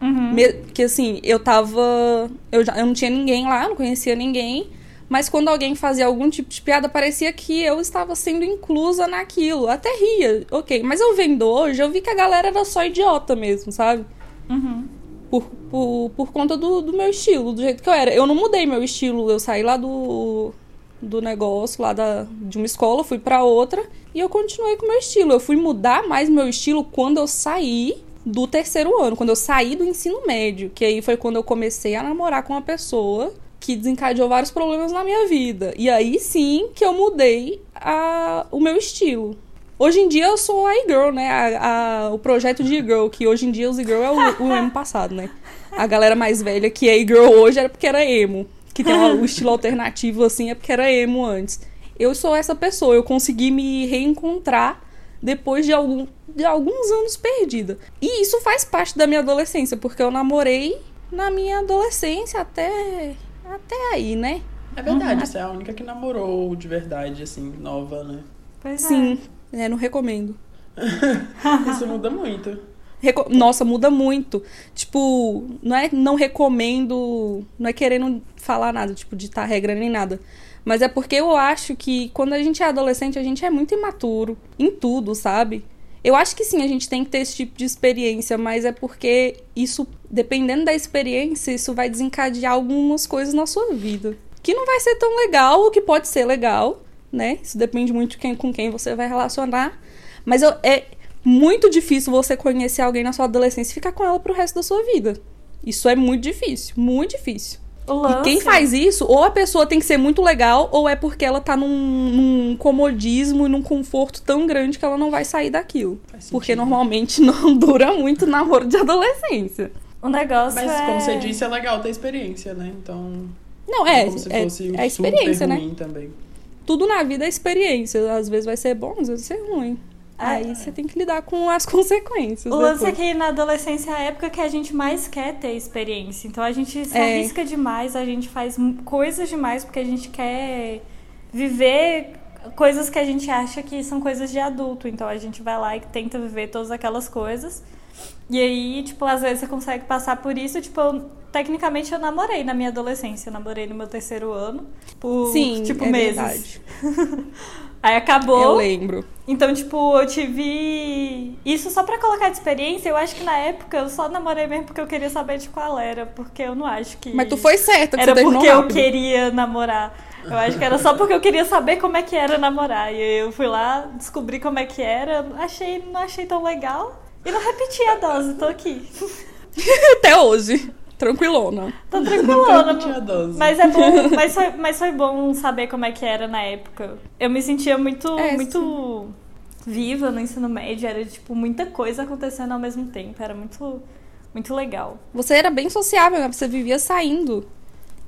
Uhum. Me- Que assim, eu tava. Eu, já, eu não tinha ninguém lá, não conhecia ninguém. Mas quando alguém fazia algum tipo de piada, parecia que eu estava sendo inclusa naquilo. Até ria, ok. Mas eu vendo hoje, eu vi que a galera era só idiota mesmo, sabe? Uhum. Por, por, por conta do, do meu estilo, do jeito que eu era. Eu não mudei meu estilo, eu saí lá do, do negócio, lá da, de uma escola, fui pra outra e eu continuei com meu estilo. Eu fui mudar mais meu estilo quando eu saí do terceiro ano, quando eu saí do ensino médio, que aí foi quando eu comecei a namorar com uma pessoa que desencadeou vários problemas na minha vida. E aí sim que eu mudei a, o meu estilo. Hoje em dia eu sou a e-girl, né? A, a- o projeto de e-girl, que hoje em dia os e-girl é o, o emo passado, né? A galera mais velha que é e-girl hoje era porque era emo. Que tem o estilo alternativo assim, é porque era emo antes. Eu sou essa pessoa, eu consegui me reencontrar depois de, algum, de alguns anos perdida. E isso faz parte da minha adolescência, porque eu namorei na minha adolescência até, até aí, né? É verdade, você é a única que namorou de verdade, assim, nova, né? Pois. Sim, é, não recomendo. Isso muda muito. Reco- Nossa, muda muito. Tipo, não é não recomendo, não é querendo falar nada, tipo, de ditar regra nem nada. Mas é porque eu acho que quando a gente é adolescente, a gente é muito imaturo em tudo, sabe? Eu acho que sim, a gente tem que ter esse tipo de experiência, mas é porque isso, dependendo da experiência, isso vai desencadear algumas coisas na sua vida. que não vai ser tão legal, ou que pode ser legal, né? Isso depende muito de quem, com quem você vai relacionar. Mas eu, é muito difícil você conhecer alguém na sua adolescência e ficar com ela pro resto da sua vida. Isso é muito difícil, muito difícil. E quem faz isso, ou a pessoa tem que ser muito legal, ou é porque ela tá num, num comodismo e num conforto tão grande que ela não vai sair daquilo. Porque normalmente não dura muito namoro de adolescência. O negócio Mas, é... como você disse, é legal ter experiência, né? Então. Não, é, como se é, fosse é a experiência, super né? ruim também. Tudo na vida é experiência. Às vezes vai ser bom, às vezes vai ser ruim. Aí você tem que lidar com as consequências. O lance é que na adolescência é a época que a gente mais quer ter experiência. Então a gente se É. arrisca demais, a gente faz coisas demais porque a gente quer viver coisas que a gente acha que são coisas de adulto. Então a gente vai lá e tenta viver todas aquelas coisas. E aí, tipo, às vezes você consegue passar por isso. Tipo, tecnicamente eu namorei na minha adolescência. Eu namorei no meu terceiro ano. Por, Sim, tipo, é meses. verdade. Aí acabou. Eu lembro. Então, tipo, eu tive. Isso só pra colocar de experiência, eu acho que na época eu só namorei mesmo porque eu queria saber de qual era, porque eu não acho que. Mas tu foi certa que Era porque eu queria namorar. Eu acho que era só porque eu queria saber como é que era namorar. E aí eu fui lá, descobri como é que era, achei, não achei tão legal. E não repeti a dose, tô aqui. Até hoje. Tranquilona. Tô Não tranquilona. dose. Mas é bom, mas foi, mas foi bom saber como é que era na época. Eu me sentia muito, É, muito viva no ensino médio, era tipo muita coisa acontecendo ao mesmo tempo, era muito, muito legal. Você era bem sociável, né? Você vivia saindo.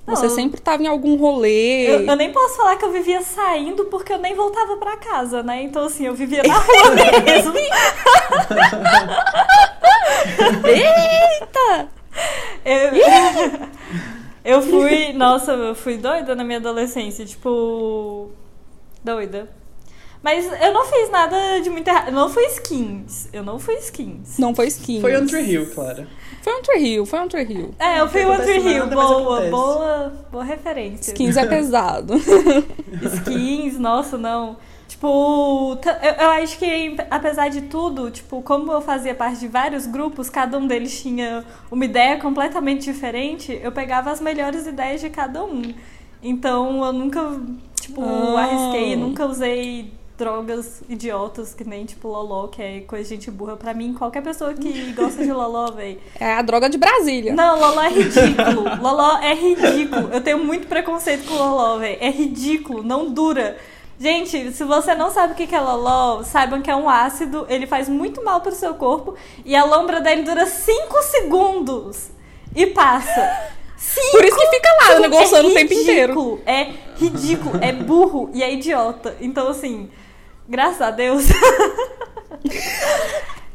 Você Não, sempre tava em algum rolê. Eu, eu nem posso falar que eu vivia saindo porque eu nem voltava pra casa, né? Então assim, eu vivia na rua mesmo. Eita! Eu, eu fui, nossa, eu fui doida na minha adolescência, tipo, doida. Mas eu não fiz nada de muito errado. Eu não fui skins. Eu não fui skins. Não foi skin. Foi on Tree Hill, Clara. Foi um Tree Hill, foi um Tree Hill. É, eu fui One Tree Hill. Boa, boa, boa referência. Skins é pesado. skins, nossa, não. Tipo, eu, eu acho que apesar de tudo, tipo, como eu fazia parte de vários grupos, cada um deles tinha uma ideia completamente diferente, eu pegava as melhores ideias de cada um. Então eu nunca, tipo, Ah. arrisquei, nunca usei drogas idiotas, que nem tipo loló, que é coisa de gente burra. Pra mim, qualquer pessoa que gosta de loló, véi, É a droga de Brasília. não, Loló é ridículo. Loló é ridículo. Eu tenho muito preconceito com Loló, velho. É ridículo, não dura. Gente, se você não sabe o que é Loló, saibam que é um ácido, ele faz muito mal pro seu corpo e a lombra dele dura 5 segundos e passa. Cinco Por isso que fica lá, segundos. negociando é o tempo inteiro. ridículo, É ridículo, é burro e é idiota. Então, assim, graças a Deus.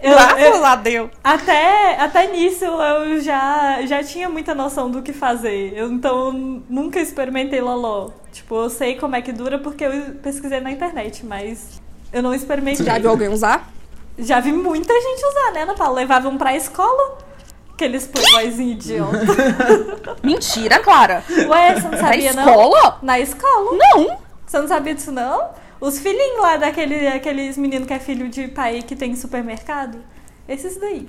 eu, Graças a Deus. até, até nisso eu já, já tinha muita noção do que fazer. Eu, então eu nunca experimentei loló. Tipo, eu sei como é que dura porque eu pesquisei na internet, mas eu não experimentei. Já viu alguém usar? Já vi muita gente usar, né, Ana Paula? Levavam pra escola. Aqueles playboyzinhos idiota. Mentira, Clara. Ué, você não Na sabia, não? escola? Na escola. Não. Você não sabia disso, não? Os filhinhos lá daquele, aqueles meninos que é filho de pai que tem supermercado. Esses daí.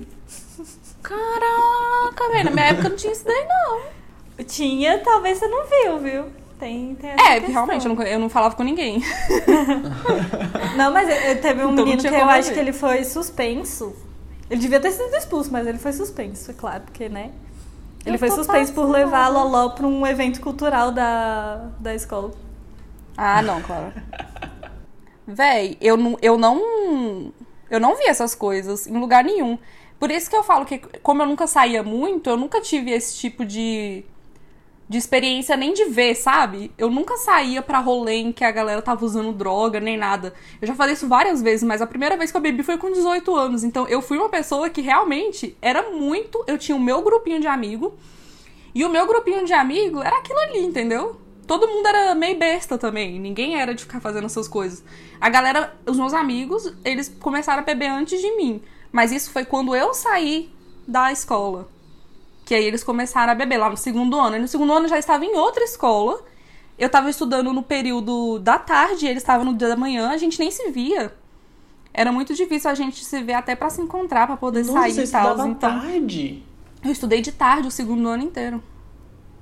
Caraca, velho. Na minha época não tinha isso daí, não. Tinha, talvez você não viu, viu? Tem, tem essa É, questão. realmente, eu não, eu não falava com ninguém. Não, mas eu- eu- teve um Então menino que eu acho que ele foi suspenso. Ele devia ter sido expulso, mas ele foi suspenso, é claro, porque, né? Ele Eu foi suspenso por levar a Loló pra um evento cultural da, da escola. Ah, não, Clara. Véi, eu não, eu não. Eu não vi essas coisas em lugar nenhum. Por isso que eu falo que, como eu nunca saía muito, eu nunca tive esse tipo de. de experiência nem de ver, sabe? Eu nunca saía pra rolê em que a galera tava usando droga, nem nada. Eu já falei isso várias vezes, mas a primeira vez que eu bebi foi com 18 anos. Então eu fui uma pessoa que realmente era muito. Eu tinha o meu grupinho de amigo. E o meu grupinho de amigo era aquilo ali, entendeu? Todo mundo era meio besta também. Ninguém era de ficar fazendo essas coisas. A galera, os meus amigos, eles começaram a beber antes de mim. Mas isso foi quando eu saí da escola. Que aí eles começaram a beber lá no segundo ano. E no segundo ano eu já estava em outra escola. Eu tava estudando no período da tarde, eles estavam no dia da manhã, a gente nem se via. Era muito difícil a gente se ver até pra se encontrar, pra poder Nossa, sair e tal. estudava Então, tarde. eu estudei de tarde o segundo ano inteiro.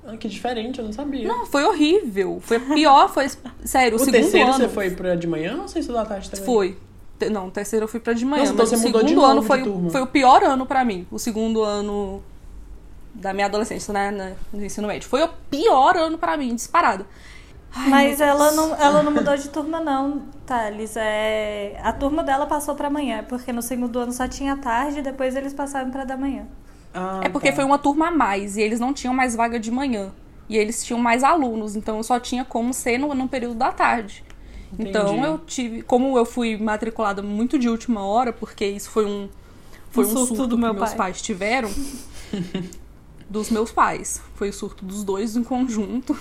Ah, que diferente, eu não sabia. Não, foi horrível. Foi pior, foi. Sério, o, o segundo terceiro ano. você foi pra de manhã ou você estudou à tarde também? Foi. Não, o terceiro eu fui pra de manhã. Nossa, então mas você o mudou de segundo novo ano de foi, turma. foi o pior ano pra mim. O segundo ano da minha adolescência, né? No ensino médio. Foi o pior ano pra mim, disparado. Ai, Mas ela não, ela não mudou de turma, não, Thales. É... A turma dela passou pra manhã, porque no segundo ano só tinha tarde e depois eles passaram pra da manhã. Ah, É porque tá. foi uma turma a mais e eles não tinham mais vaga de manhã. E eles tinham mais alunos, então eu só tinha como ser no, no período da tarde. Então Entendi. eu tive. Como eu fui matriculada muito de última hora, porque isso foi um. Foi Um um, surto surto, do que meu meus pai. pais tiveram. dos meus pais. Foi o surto dos dois em conjunto.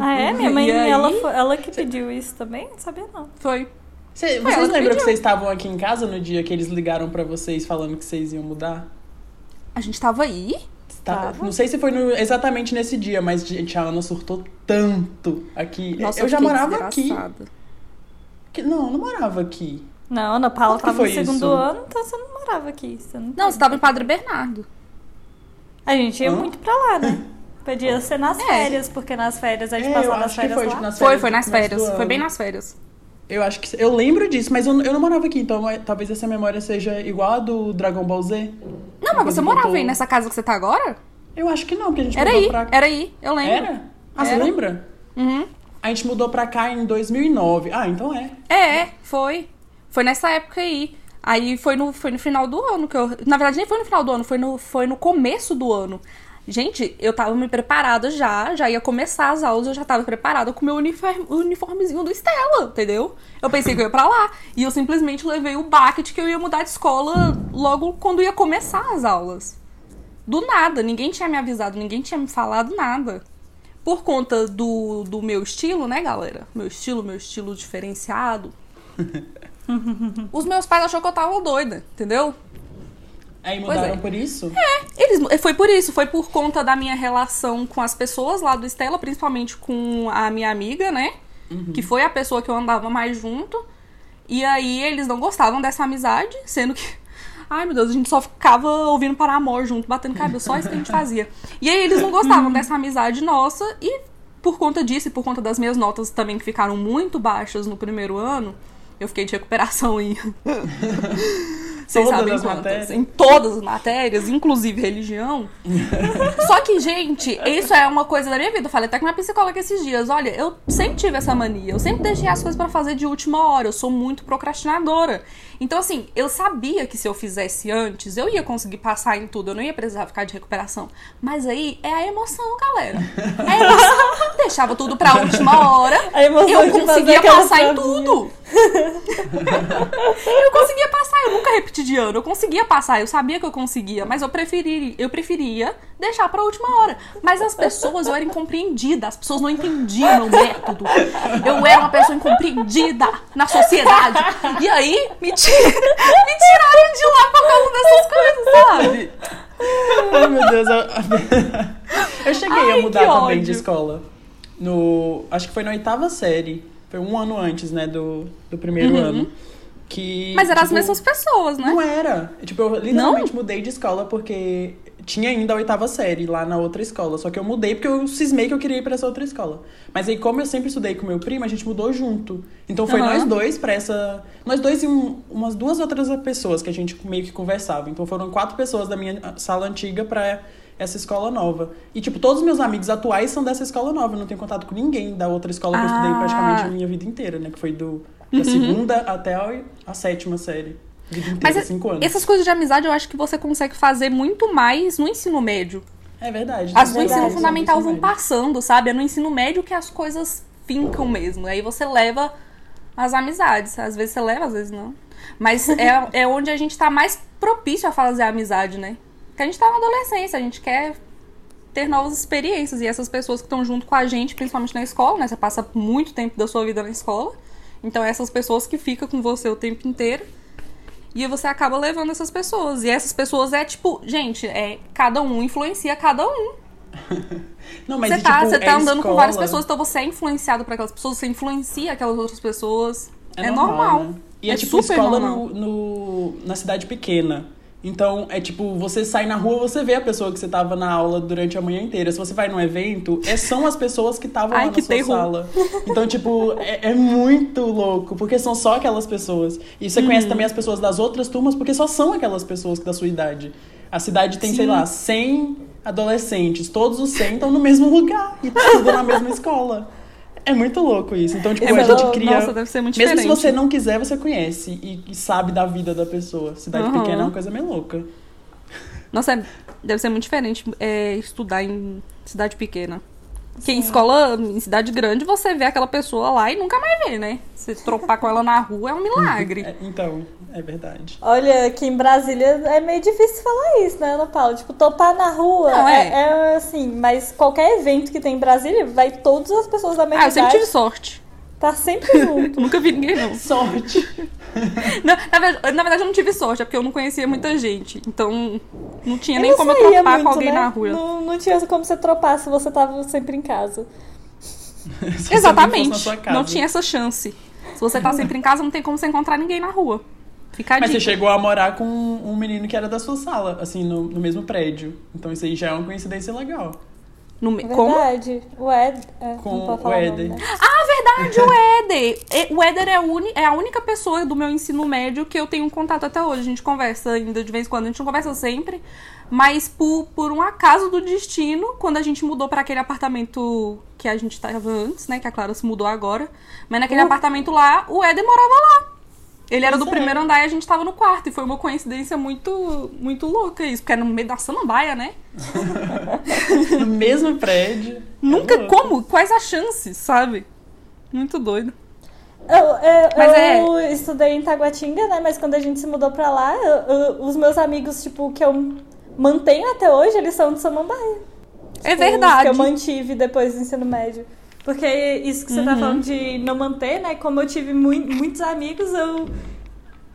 Ah, é? Minha mãe, aí, ela, foi- ela que pediu isso também? Não sabia, não. Foi. Cê- Foi vocês que lembram que pediu. vocês estavam aqui em casa no dia que eles ligaram pra vocês falando que vocês iam mudar? A gente tava aí. Tá- Tava. Não sei se foi no- exatamente nesse dia, mas gente, a Ana surtou tanto aqui. Nossa, eu já morava aqui. Que- Não, eu não morava aqui. Não, Ana Paula Quando que tava foi no segundo isso? ano, então você não morava aqui. Você não, Não, você tava em Padre Bernardo. A gente ia Hã? muito pra lá, né? Podia ser nas É. férias, porque nas férias a gente É, passava as férias foi, lá. tipo, nas Foi, férias foi do nas férias. Foi bem nas férias. Eu acho que. Eu lembro disso, mas eu, eu não morava aqui, então é- talvez essa memória seja igual a do Dragon Ball Z. Não, mas você morava aí nessa casa que você tá agora? Eu acho que não, porque a gente Era mudou aí, pra era aí, eu lembro. Era? Ah, você Era. lembra? Uhum. A gente mudou pra cá em 2009. Ah, então é. É, foi. Foi nessa época aí. Aí foi no, foi no final do ano que eu. Na verdade, nem foi no final do ano, foi no, foi no começo do ano. Gente, eu tava me preparada já, já ia começar as aulas, eu já tava preparada com o meu uniforme, uniformezinho do Stella, entendeu? Eu pensei que eu ia pra lá. E eu simplesmente levei o bucket que eu ia mudar de escola logo quando ia começar as aulas. Do nada, ninguém tinha me avisado, ninguém tinha me falado nada. Por conta do, do meu estilo, né, galera? Meu estilo, meu estilo diferenciado. Os meus pais achou que eu tava doida, entendeu? Aí mudaram é. por isso? Eles, foi por isso, foi por conta da minha relação com as pessoas lá do Estela, principalmente com a minha amiga, né? Que foi a pessoa que eu andava mais junto. E aí eles não gostavam dessa amizade, sendo que. Ai meu Deus, a gente só ficava ouvindo para amor junto, batendo cabelo, só isso que a gente fazia. E aí eles não gostavam dessa amizade nossa, e por conta disso e por conta das minhas notas também que ficaram muito baixas no primeiro ano, eu fiquei de recuperação em. Vocês Todas sabem as quantas? matérias? Em todas as matérias, inclusive religião. Só que, gente, isso é uma coisa da minha vida. Eu falei até com minha psicóloga esses dias. Olha, eu sempre tive essa mania. Eu sempre deixei as coisas pra fazer de última hora. Eu sou muito procrastinadora. Então, assim, eu sabia que se eu fizesse antes, eu ia conseguir passar em tudo. Eu não ia precisar ficar de recuperação. Mas aí é a emoção, galera. É a emoção. Deixava tudo pra última hora. A emoção Eu conseguia passar em tudo. Eu conseguia passar, eu nunca repeti de ano. Eu conseguia passar, eu sabia que eu conseguia, mas eu preferia, eu preferia deixar pra última hora. Mas as pessoas, eu era incompreendida, as pessoas não entendiam meu método. Eu era uma pessoa incompreendida na sociedade. E aí, me, me tiraram de lá por causa dessas coisas, sabe? Ai, meu Deus. Eu, eu cheguei Ai, a mudar também de escola. No, acho que foi na oitava série. Foi um ano antes, né, do, do primeiro ano. Que, Uhum. Mas eram as tipo, mesmas pessoas, né? Não era. Tipo, eu literalmente mudei de escola porque tinha ainda a oitava série lá na outra escola. Só que eu mudei porque eu cismei que eu queria ir pra essa outra escola. Mas aí, como eu sempre estudei com meu primo, a gente mudou junto. Então foi Aham. nós dois pra essa. Nós dois e um- umas duas outras pessoas que a gente meio que conversava. Então foram quatro pessoas da minha sala antiga pra essa escola nova. E, tipo, todos os meus amigos atuais são dessa escola nova. Eu não tenho contato com ninguém da outra escola que eu estudei Ah. praticamente a minha vida inteira, né? Que foi do, da segunda até a, a sétima série. Inteira, Mas cinco anos. essas coisas de amizade eu acho que você consegue fazer muito mais no ensino médio. É verdade. As do ensino fundamental vão passando, sabe? É no ensino médio que as coisas fincam mesmo. Aí você leva as amizades. Às vezes você leva, às vezes não. Mas é, é onde a gente tá mais propício a fazer amizade, né? Porque a gente tá na adolescência, a gente quer ter novas experiências. E essas pessoas que estão junto com a gente, principalmente na escola, né? Você passa muito tempo da sua vida na escola. Então, é essas pessoas que ficam com você o tempo inteiro. E você acaba levando essas pessoas. E essas pessoas é tipo, gente, é cada um influencia cada um. Não, mas Você tá, tipo, você é tá andando com escola, várias pessoas, então você é influenciado por aquelas pessoas, você influencia aquelas outras pessoas. É, normal. né? E é, É tipo super escola normal. no, no- na cidade pequena. Então, é tipo, você sai na rua, você vê a pessoa que você tava na aula durante a manhã inteira. Se você vai num evento, é, são as pessoas que estavam lá na sua terror. sala. Então, tipo, é, é muito louco, porque são só aquelas pessoas. E você Uhum. conhece também as pessoas das outras turmas, porque só são aquelas pessoas da sua idade. A cidade tem, sei Sim. lá, 100 adolescentes. Todos os 100 estão no mesmo lugar e tudo na mesma escola. É muito louco isso. Então, tipo, É a gente louco. cria... Nossa, deve ser muito Mesmo se diferente. você não quiser, você conhece e, e sabe da vida da pessoa. Cidade Aham. pequena é uma coisa meio louca. Nossa, é- deve ser muito diferente é, estudar em cidade pequena. Porque em escola, em cidade grande, você vê aquela pessoa lá e nunca mais vê, né? Você tropar com ela na rua é um milagre. É, então, é verdade. Olha, aqui em Brasília é meio difícil falar isso, né, Ana Paula? Tipo, topar na rua Não, é. é. é assim, mas qualquer evento que tem em Brasília, vai todas as pessoas da mesma Ah, eu sempre tive sorte. Tá sempre junto. Nunca vi ninguém, não. Sorte. Não, na, verdade, na verdade, eu não tive sorte, é porque eu não conhecia muita gente. Então, não tinha nem não como eu tropar muito, com alguém né? na rua. Não, não tinha como você tropar se você tava sempre em casa. Na Exatamente. casa. Não tinha essa chance. Se você tá sempre em casa, não tem como você encontrar ninguém na rua. Fica a Mas você chegou a morar com um menino que era da sua sala, assim, no, no mesmo prédio. Então isso aí já é uma coincidência legal. No me- Como? Verdade. O Ed. É, Com o Éder. né? Ah, verdade, o Éder. O Éder é, a uni- é a única pessoa do meu ensino médio que eu tenho contato até hoje. A gente conversa ainda de vez em quando, a gente não conversa sempre. Mas por, por um acaso do destino, quando a gente mudou pra aquele apartamento que a gente tava antes, né? Que a Clara se mudou agora. Mas naquele Uh. apartamento lá, o Éder morava lá. Ele era do é. primeiro andar e a gente tava no quarto. E foi uma coincidência muito, muito louca isso. Porque era no meio da samambaia, né? No mesmo prédio. Nunca, É como? Quais as chances, sabe? Muito doido. Eu, eu, Mas eu estudei em Taguatinga, né? Mas quando a gente se mudou pra lá, eu- eu- os meus amigos, tipo, que eu mantenho até hoje, eles são de Samambaia. É Tipo, os verdade. Que eu mantive depois do ensino médio. Porque isso que você tá Uhum. falando de não manter, né? Como eu tive mui- muitos amigos, eu,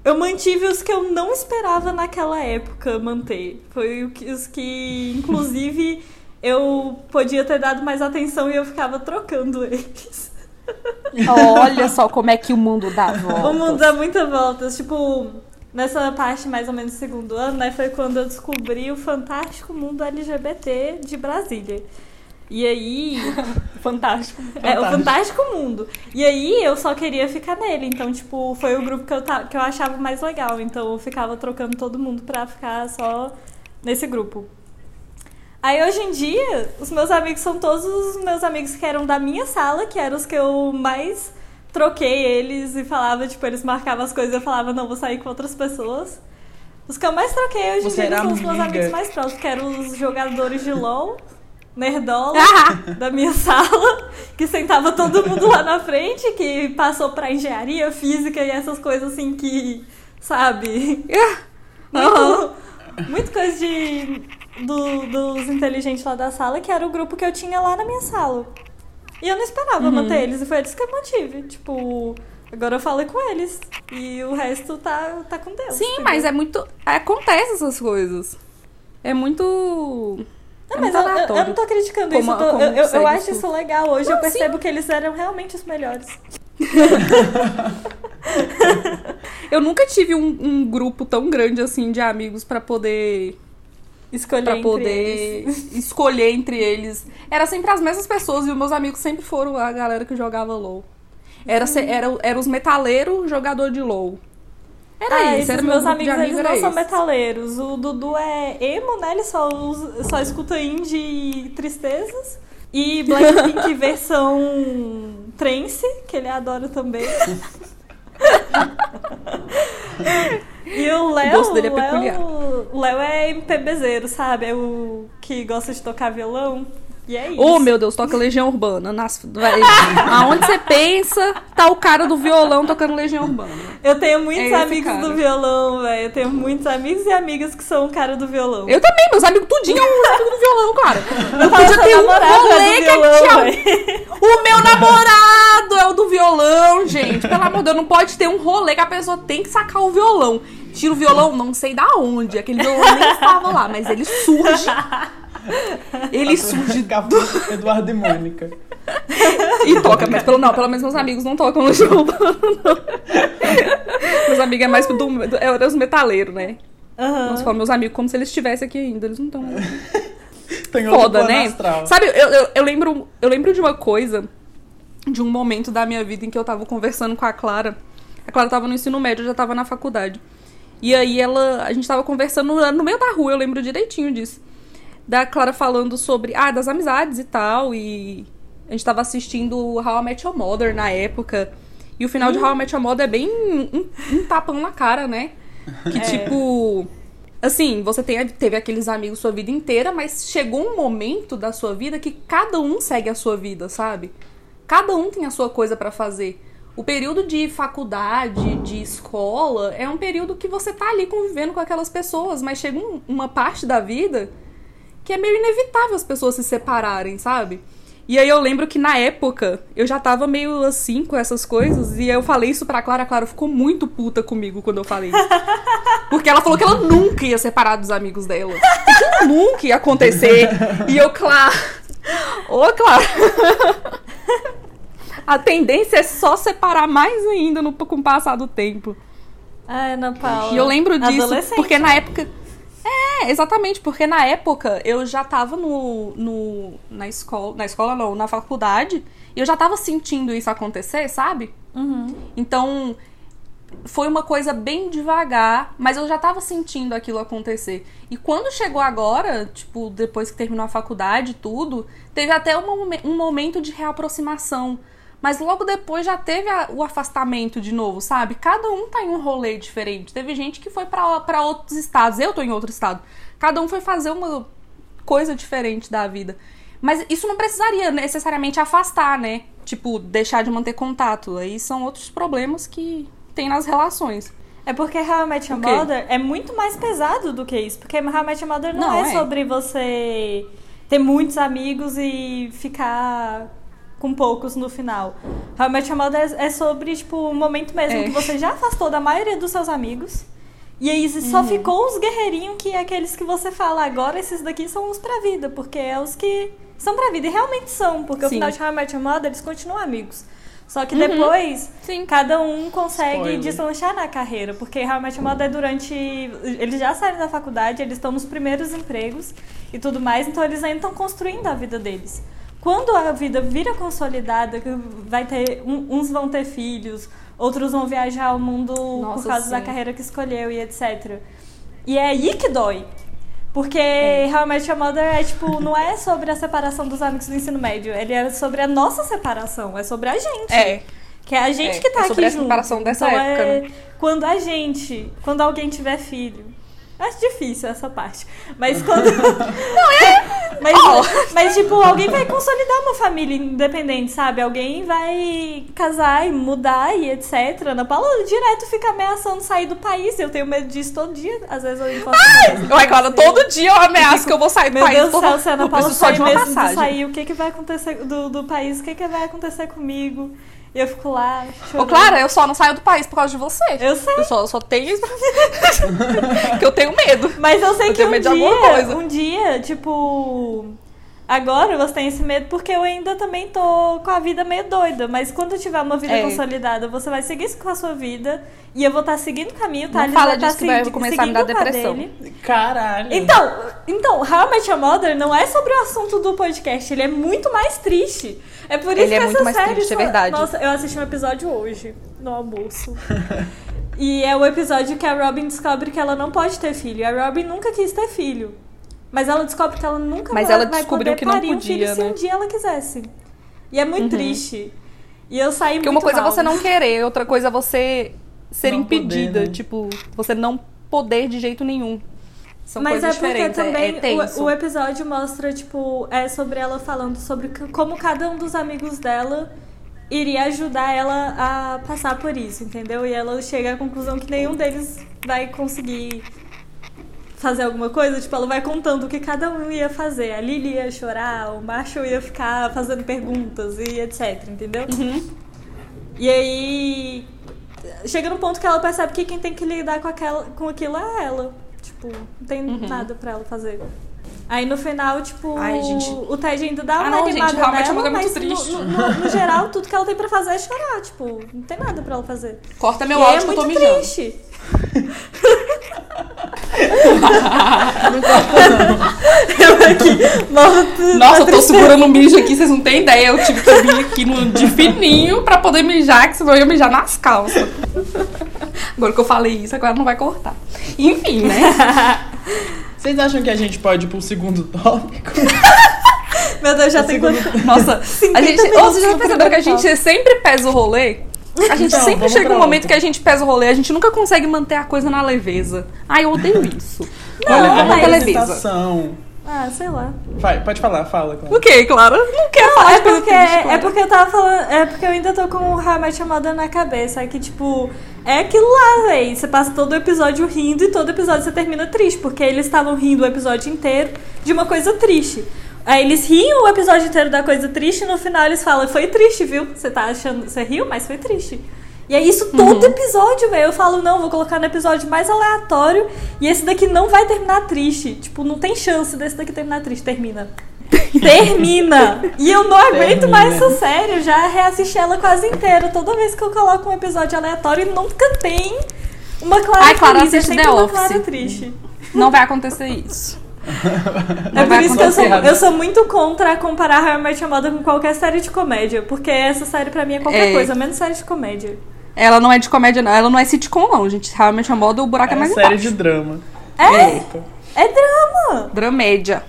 eu mantive os que eu não esperava naquela época manter. Foi os que, inclusive, eu podia ter dado mais atenção e eu ficava trocando eles. Olha só como é que o mundo dá volta. O mundo dá muita voltas. Tipo, nessa parte mais ou menos do segundo ano, né? Foi quando eu descobri o fantástico mundo LGBT de Brasília. E aí. Fantástico. É, o Fantástico. mundo. E aí eu só queria ficar nele. Então, tipo, foi o grupo que eu, ta- que eu achava mais legal. Então eu ficava trocando todo mundo pra ficar só nesse grupo. Aí hoje em dia, os meus amigos são todos os meus amigos que eram da minha sala, que eram os que eu mais troquei eles e falava, tipo, eles marcavam as coisas e eu falava, não, vou sair com outras pessoas. Os que eu mais troquei hoje em dia são os meus amigos mais próximos, que eram os jogadores de LOL, Nerdola, Ah! da minha sala, que sentava todo mundo lá na frente, que passou pra engenharia, física e essas coisas assim que, sabe? Aham. Muito, muito coisa de, do- dos inteligentes lá da sala, que era o grupo que eu tinha lá na minha sala. E eu não esperava Uhum. manter eles, e foi eles que eu mantive. Tipo, agora eu falei com eles. E o resto tá, tá com Deus. Sim, entendeu? mas é muito. Acontece essas coisas. É muito. Não, mas eu, eu- eu não tô criticando Como- isso. Eu, tô- eu, eu- eu acho isso. legal. Hoje Não, eu percebo que eles eram realmente os melhores. Eu nunca tive um, um grupo tão grande assim de amigos pra poder Escolher para entre poder eles. escolher entre eles. Era sempre as mesmas pessoas e os meus amigos sempre foram a galera que jogava LoL. Era, se- era, era os metaleiros jogador de LoL. Era ah, isso, esses era meu meus amigos, eles amigos, não são metaleiros. O Dudu é emo, né? Ele só, usa- só escuta indie e tristezas. E Blackpink versão trance, que ele adora também. e o Léo, é o Léo- o Léo é MPBzeiro, sabe? É o que gosta de tocar violão. E é isso. Oh, meu Deus, toca Legião Urbana. Nas, aonde você pensa, tá o cara do violão tocando Legião Urbana. Eu tenho muitos É amigos cara. do violão, velho. Eu tenho muitos amigos e amigas que são o cara do violão. Eu também, meus amigos tudinho é um amigo do violão, cara. Eu Fala, podia ter um é rolê que véi. O meu namorado é o do violão, gente. Pelo amor de Deus, não pode ter um rolê que a pessoa tem que sacar o violão. Tira o violão, não sei da onde. Aquele violão nem estava lá, mas ele surge. Ele surge Eduardo e Mônica. e toca. Mas pelo, não, pelo menos meus amigos não tocam no show. Meus amigos é mais do, do, é os metaleiros, né? Aham. Nossa, falo meus amigos como se eles estivessem aqui ainda. Eles não estão. Tem Foda, né? astral. Sabe, eu, eu, eu lembro, eu lembro de uma coisa, de um momento da minha vida em que eu tava conversando com a Clara. A Clara tava no ensino médio, eu já tava na faculdade. E aí ela, a gente tava conversando no meio da rua, eu lembro direitinho disso. Da Clara falando sobre, ah, das amizades e tal, e a gente tava assistindo How I Met Your Mother na época. E o final de How I Met Your Mother é bem um, um tapão na cara, né? Que tipo. Assim, você tem, teve aqueles amigos sua vida inteira, mas chegou um momento da sua vida que cada um segue a sua vida, sabe? Cada um tem a sua coisa pra fazer. O período de faculdade, de escola, é um período que você tá ali convivendo com aquelas pessoas, mas chega um- uma parte da vida que é meio inevitável as pessoas se separarem, sabe? E aí eu lembro que na época eu já tava meio assim com essas coisas e eu falei isso pra Clara, a Clara ficou muito puta comigo quando eu falei isso. Porque ela falou que ela nunca ia separar dos amigos dela. Que nunca ia acontecer. E eu, Clara. Ô, Clara. A tendência é só separar mais ainda no, com o passar do tempo. Ai, Ana Paula. E eu lembro disso porque na época. É, exatamente, porque na época eu já tava no, no, na escola. Na escola não, na faculdade. E eu já tava sentindo isso acontecer, sabe? Uhum. Então, foi uma coisa bem devagar, mas eu já tava sentindo aquilo acontecer. E quando chegou agora, tipo, depois que terminou a faculdade e tudo, teve até um, momen- um momento de reaproximação. Mas logo depois já teve a- o afastamento de novo, sabe? Cada um tá em um rolê diferente. Teve gente que foi pra pra outros estados, eu tô em outro estado. Cada um foi fazer uma coisa diferente da vida. Mas isso não precisaria necessariamente afastar, né? Tipo, deixar de manter contato. Aí são outros problemas que tem nas relações. É porque How I Met Your? Mother é muito mais pesado do que isso. Porque How I Met Your Mother não, Não, é, é. sobre você ter muitos amigos e ficar com poucos no final. Met Your Mother é é sobre, tipo, o momento mesmo É. que você já afastou da maioria dos seus amigos. E aí Uhum. só ficou os guerreirinhos que é aqueles que você fala agora, esses daqui são os pra vida, porque é os que são pra vida. E realmente são, porque no Sim. final de How I Met Your Mother eles continuam amigos. Só que Uhum. depois Sim. cada um consegue Spoiler. deslanchar na carreira, porque Met Your Mother é durante. Eles já saíram da faculdade, eles estão nos primeiros empregos e tudo mais, então eles ainda estão construindo a vida deles. Quando a vida vira consolidada, que vai ter. uns vão ter filhos, outros vão viajar ao mundo por Nossa, causa da sim. carreira que escolheu e etc. E é aí que dói. Porque É. Met Your Mother é tipo, não é sobre a separação dos amigos do ensino médio, ele é sobre a nossa separação, é sobre a gente. É. Que é a gente É, que tá é sobre aqui a junto. separação dessa então época, é né? quando a gente, quando alguém tiver filho. Acho difícil essa parte. Mas quando. não é? Mas, Oh. mas, tipo, alguém vai consolidar uma família independente, sabe? Alguém vai casar e mudar e etc. Ana Paula direto fica ameaçando sair do país. Eu tenho medo disso todo dia. Às vezes eu mais. Ai, Clara, todo dia eu ameaço que eu vou sair do Meu país. Deus do céu, se a Ana Paula sair de uma mesmo de passagem. sair, o que, que vai acontecer do, do país? O que, que vai acontecer comigo? E eu fico lá Ô, chorando. Clara, eu só não saio do país por causa de você. Eu sei. Eu só, só tenho isso. que eu tenho medo. Mas eu sei Eu que tenho um medo de alguma dia, coisa. um dia, tipo. Agora você tem esse medo porque eu ainda também tô com a vida meio doida. Mas quando eu tiver uma vida É. consolidada, você vai seguir isso com a sua vida. E eu vou estar seguindo o caminho, tá? Não Ele fala tá disso que vai começar a me dar depressão. dele. Caralho. Então, então, How I Met Your Mother não é sobre o assunto do podcast, ele é muito mais triste. É por isso Ele que é essa muito mais série triste, é verdade. Nossa, eu assisti um episódio hoje, no almoço. e é o episódio que a Robin descobre que ela não pode ter filho. A Robin nunca quis ter filho. Mas ela descobre que ela nunca Mas vai, ela vai descobriu poder que não parir um podia, filho se né? um dia ela quisesse. E é muito Uhum. triste. E eu saí Porque muito uma coisa é mal. você não querer, outra coisa é você ser Não impedida. poder, né? Tipo, você não poder de jeito nenhum. São Mas é coisas porque diferentes. é- também é, tenso. o, o episódio mostra, tipo, é sobre ela falando sobre como cada um dos amigos dela iria ajudar ela a passar por isso, entendeu? E ela chega à conclusão que nenhum deles vai conseguir fazer alguma coisa, tipo, ela vai contando o que cada um ia fazer. A Lily ia chorar, o Marshall ia ficar fazendo perguntas e etc, entendeu? Uhum. E aí chega no ponto que ela percebe que quem tem que lidar com, aquela, com aquilo é ela. Tipo, não tem Uhum. nada pra ela fazer. Aí no final, tipo, Ai, gente. o Ted ainda dá Ah, uma não, gente, é nela, uma coisa mas muito triste. No, no- no geral, tudo que ela tem pra fazer é chorar, tipo, não tem nada pra ela fazer. Corta meu e aí áudio é que eu tô muito mijando. triste. Não corta, não. Eu aqui, morto. Nossa, eu tô segurando um mijo aqui, vocês não têm ideia. Eu tive que vir aqui no, de fininho pra poder mijar, que senão eu ia mijar nas calças. Agora que eu falei isso, agora não vai cortar. Enfim, né? Vocês acham que a gente pode ir pro segundo tópico? Meu Deus, já O tem segundo- quanto. Nossa, a 50 gente. Minutos vocês já perceberam que a gente sempre pesa o rolê? A gente Então, sempre chega um momento outra. que a gente pesa o rolê, a gente nunca consegue manter a coisa na leveza. Ai, eu odeio isso. Não, Olha, mas- vamos manter leveza. Ah, sei lá. Vai, pode falar, fala. Clara. O que, Clara? Não quero falar É porque, é porque eu tava falando. É porque eu ainda tô com o How I Met Your Mother na cabeça. É que, tipo, é aquilo lá, véi. Você passa todo o episódio rindo e todo episódio você termina triste. Porque eles estavam rindo o episódio inteiro de uma coisa triste. Aí eles riam o episódio inteiro da coisa triste e no final eles falam, foi triste, viu? Você tá achando. Você riu, mas foi triste. E é isso todo episódio, velho. Eu falo, não, vou colocar no episódio mais aleatório e esse daqui não vai terminar triste. Tipo, não tem chance desse daqui terminar triste. Termina. Termina! E eu não aguento Termina. mais essa série. Eu já reassisti ela quase inteira. Toda vez que eu coloco um episódio aleatório, nunca tem uma Clara Ai, Clara, feliz. É sempre The uma Office. Clara triste. Não vai acontecer isso. É por isso que eu sou, eu sou muito contra comparar How I Met Your Mother com qualquer série de comédia. Porque essa série pra mim é qualquer É. coisa, menos série de comédia. Ela não é de comédia, não. Ela não é sitcom, não, gente. Realmente a moda, o buraco é, É mais série embaixo. de drama. É? É drama! Dramédia.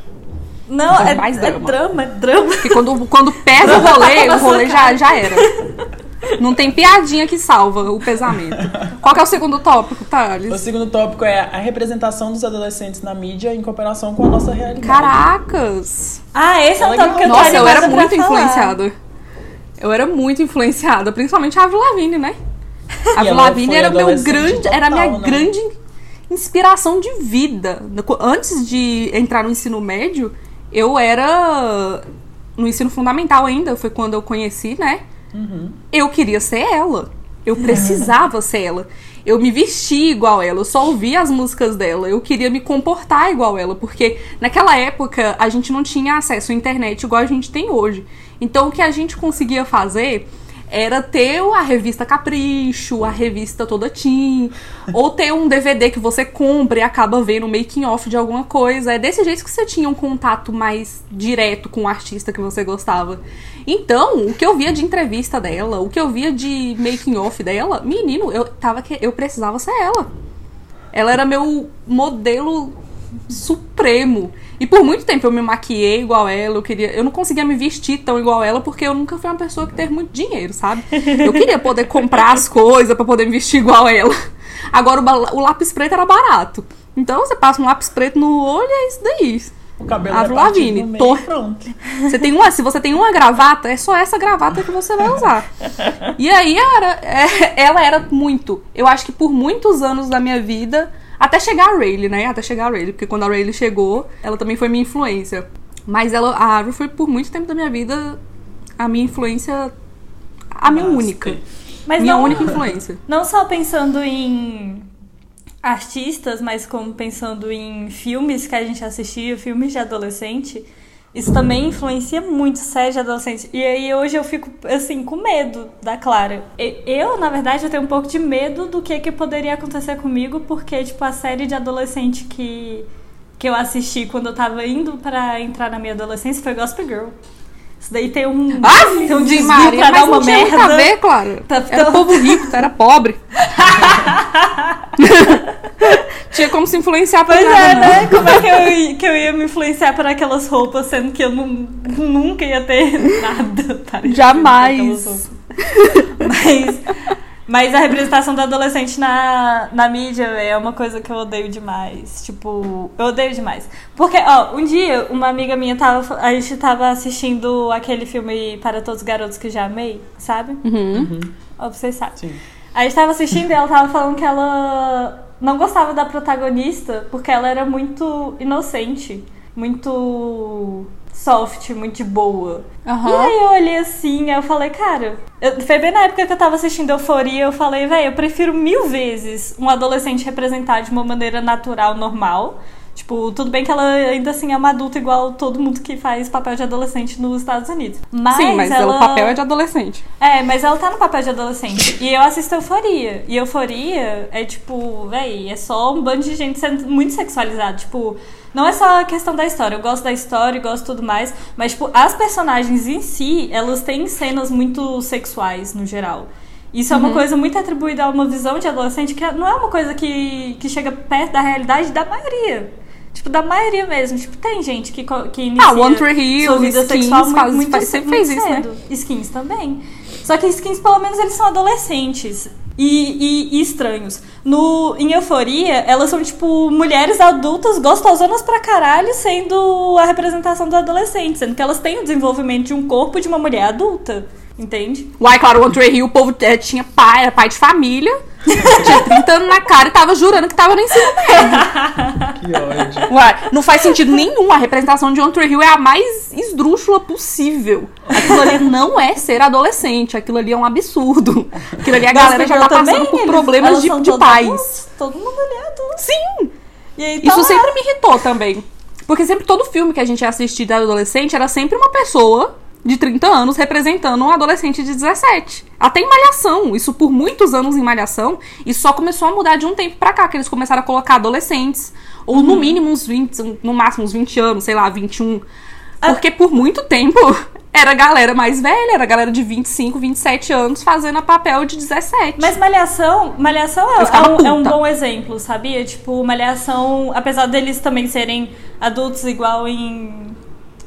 Não, Então, é, mais é drama. drama, é drama. Porque quando, quando pesa o rolê, o rolê já, já era. Não tem piadinha que salva o pesamento. Qual que é o segundo tópico, O Thales? segundo tópico é a representação dos adolescentes na mídia em comparação com a nossa realidade. Caracas! Ah, esse é Legal. tópico que eu tô Nossa, eu era muito influenciada. Eu era muito influenciada, principalmente a Avril Lavigne, né? A Avril Lavigne era meu grande, era a minha total, né? grande inspiração de vida. Antes de entrar no ensino médio, eu era no ensino fundamental ainda, foi quando eu conheci, né? Uhum. Eu queria ser ela. Eu precisava ser ela. Eu me vestia igual ela, eu só ouvia as músicas dela, eu queria me comportar igual ela, porque naquela época a gente não tinha acesso à internet igual a gente tem hoje. Então o que a gente conseguia fazer era ter a revista Capricho, a revista toda Teen, ou ter um DVD que você compra e acaba vendo o making off de alguma coisa. É desse jeito que você tinha um contato mais direto com o artista que você gostava. Então, o que eu via de entrevista dela, o que eu via de making off dela, menino, eu tava que eu precisava ser ela. Ela era meu modelo supremo. E por muito tempo eu me maquiei igual ela, eu queria, eu não conseguia me vestir tão igual ela porque eu nunca fui uma pessoa que teve muito dinheiro, sabe? Eu queria poder comprar as coisas pra poder me vestir igual ela. Agora o, o lápis preto era barato. Então você passa um lápis preto no olho e é isso daí. O cabelo Avril é Lavigne, meio tô- pronto. Você tem uma, se você tem uma gravata, é só essa gravata que você vai usar. E aí era, é, ela era muito. Eu acho que por muitos anos da minha vida, até chegar a Rayleigh, né? Até chegar a Rayleigh, porque quando a Rayleigh chegou, ela também foi minha influência. Mas ela, a Avril foi por muito tempo da minha vida a minha influência, a minha Nossa, única. Mas minha não, única influência. não só pensando em artistas, mas como pensando em filmes que a gente assistia, filmes de adolescente, isso também influencia muito séries de adolescente. E aí hoje eu fico, assim, com medo da Clara. Eu, na verdade, eu tenho um pouco de medo do que, que poderia acontecer comigo, porque, tipo, a série de adolescente que, que eu assisti quando eu tava indo pra entrar na minha adolescência foi Gospel Girl. Isso daí tem um, Ah, tem um de desvio Maria, pra dar uma não tinha muito a merda. ver, claro. Tá- Era tá- povo rico, tu era pobre. tinha como se influenciar por Pois nada, é, não. né? Como é que eu, ia- que eu ia me influenciar por aquelas roupas, sendo que eu nu- nunca ia ter nada parecido Jamais. Mas, mas a representação do adolescente na, na mídia véi, é uma coisa que eu odeio demais. Tipo, eu odeio demais. Porque, ó, um dia uma amiga minha tava. A gente tava assistindo aquele filme Para Todos os Garotos que Já Amei, sabe? Uhum. Ó, vocês sabem. Sim. A gente tava assistindo e ela tava falando que ela não gostava da protagonista porque ela era muito inocente, muito soft, muito de boa. Aham. E aí eu olhei assim, aí eu falei, cara, eu- foi bem na época que eu tava assistindo Euforia, eu falei, velho, eu prefiro mil vezes um adolescente representar de uma maneira natural, normal. Tipo, tudo bem que ela ainda assim é uma adulta igual todo mundo que faz papel de adolescente nos Estados Unidos. Mas Sim, mas ela... o papel é de adolescente. É, mas ela tá no papel de adolescente. E eu assisto Euforia. E Euforia é tipo, véi, é só um bando de gente sendo muito sexualizado. Tipo, não é só a questão da história. Eu gosto da história e gosto tudo mais. Mas, tipo, as personagens em si, elas têm cenas muito sexuais no geral. Isso é uma coisa muito atribuída a uma visão de adolescente que não é uma coisa que, que chega perto da realidade da maioria. Tipo, da maioria mesmo. Tipo, tem gente que, que inicia Ah, One Tree Hill, sua vida Skins sexual muito, faz- muito, faz- sempre muito fez isso, né? cedo. Skins também. Só que skins, pelo menos, eles são adolescentes. E, e- e estranhos. No, em Euforia, elas são, tipo, mulheres adultas gostosonas pra caralho, sendo a representação do adolescente. Sendo que elas têm o desenvolvimento de um corpo de uma mulher adulta. Entende? Uai, claro, o One Tree Hill, o povo é, tinha pai, era pai de família, tinha 30 anos na cara e tava jurando que tava no ensino médio. Que ódio. Uai, não faz sentido nenhum. A representação de One Tree Hill é a mais esdrúxula possível. Aquilo ali não é ser adolescente, aquilo ali é um absurdo. Aquilo ali a galera já tá passando também, por problemas de, de pais. Todo mundo ali é adulto. Sim! E aí, tá Isso lá. sempre me irritou também. Porque sempre todo filme que a gente assistia de adolescente era sempre uma pessoa de 30 anos representando um adolescente de 17. Até em Malhação, isso por muitos anos em Malhação, isso só começou a mudar de um tempo pra cá, que eles começaram a colocar adolescentes, ou no mínimo uns 20, no máximo uns 20 anos, sei lá, 21. Porque por muito tempo era galera mais velha, era galera de 25, 27 anos fazendo a papel de 17. Mas Malhação, Malhação é, é um, é um bom exemplo, sabia? Tipo, Malhação, apesar deles também serem adultos igual em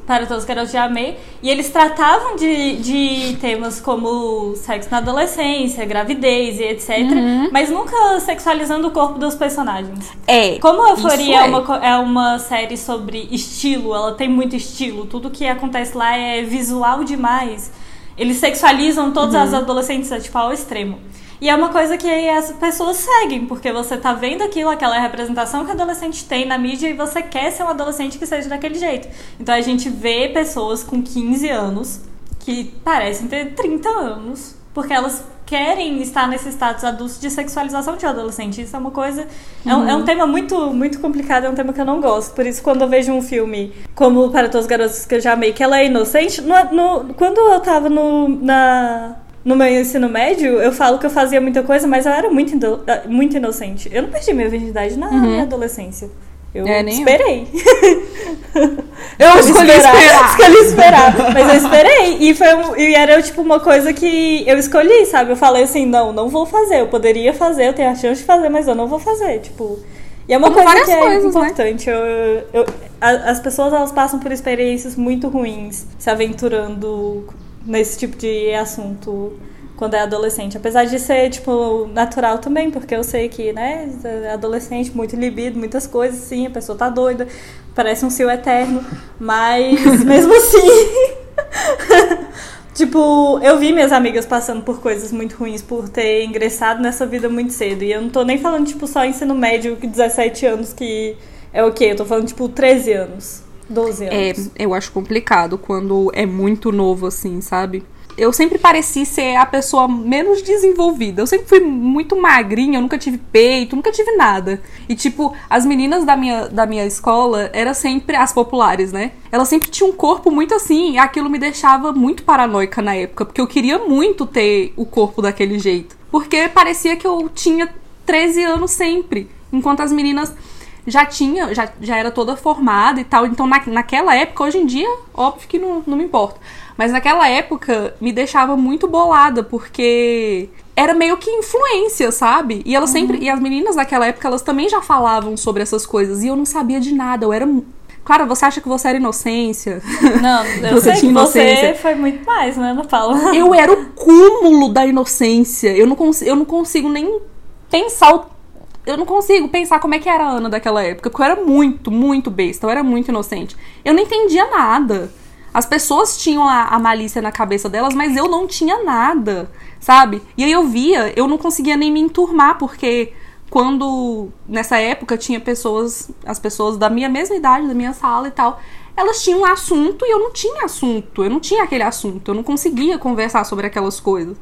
Para Todos os Garotos de Amei, e eles tratavam de, de temas como sexo na adolescência, gravidez e etc, Uhum. mas nunca sexualizando o corpo dos personagens. é. Como a Euforia é. é. uma, é uma série sobre estilo, ela tem muito estilo, tudo que acontece lá é visual demais. Eles sexualizam todas Uhum. as adolescentes, tipo, ao extremo. E é uma coisa que as pessoas seguem, porque você tá vendo aquilo, aquela representação que o adolescente tem na mídia e você quer ser um adolescente que seja daquele jeito. Então a gente vê pessoas com 15 anos que parecem ter 30 anos, porque elas querem estar nesse status adulto de sexualização de um adolescente. Isso é uma coisa. É, um, é um tema muito, muito complicado, é um tema que eu não gosto. Por isso, quando eu vejo um filme como Para Todos os Garotos que eu já amei, que ela é inocente, no, no- quando eu tava no, na, no meu ensino médio, eu falo que eu fazia muita coisa, mas eu era muito, muito inocente. Eu não perdi minha virgindade na minha adolescência. Eu É, esperei. Eu escolhi esperar. Escolhi esperar. Mas eu esperei. E, foi um- e era tipo uma coisa que eu escolhi, sabe? Eu falei assim, não, não vou fazer. Eu poderia fazer, eu tenho a chance de fazer, mas eu não vou fazer. Tipo. E é uma Como coisa que é coisas, né? importante. Eu, eu- a- as pessoas elas passam por experiências muito ruins se aventurando nesse tipo de assunto quando é adolescente. Apesar de ser, tipo, natural também, porque eu sei que, né, é adolescente, muito libido, muitas coisas, sim, a pessoa tá doida, parece um cio eterno, mas mesmo assim. Tipo, eu vi minhas amigas passando por coisas muito ruins por ter ingressado nessa vida muito cedo. E eu não tô nem falando, tipo, só ensino médio, que 17 anos, que é o quê? Eu tô falando, tipo, 13 anos, 12 É, anos. eu acho complicado quando é muito novo, assim, sabe? Eu sempre pareci ser a pessoa menos desenvolvida. Eu sempre fui muito magrinha, eu nunca tive peito, nunca tive nada. E, tipo, as meninas da minha, da minha escola eram sempre as populares, né? Elas sempre tinham um corpo muito assim, e aquilo me deixava muito paranoica na época, porque eu queria muito ter o corpo daquele jeito. Porque parecia que eu tinha 13 anos sempre. Enquanto as meninas já tinha, já, já era toda formada e tal. Então, na, naquela época, hoje em dia, óbvio que não, não me importa. Mas naquela época me deixava muito bolada, porque era meio que influência, sabe? E elas sempre. E as meninas daquela época, elas também já falavam sobre essas coisas. E eu não sabia de nada. Eu era. Claro, você acha que você era inocência? Não, eu Você sei tinha que você foi muito mais, né, Ana Paula? Eu era o cúmulo da inocência. Eu não, cons eu não consigo nem pensar o eu não consigo pensar como é que era a Ana daquela época, porque eu era muito, muito besta, eu era muito inocente. Eu não entendia nada. As pessoas tinham a, a malícia na cabeça delas, mas eu não tinha nada, sabe? E aí eu via, eu não conseguia nem me enturmar, porque quando nessa época tinha pessoas, as pessoas da minha mesma idade, da minha sala e tal, elas tinham um assunto e eu não tinha assunto, eu não tinha aquele assunto, eu não conseguia conversar sobre aquelas coisas.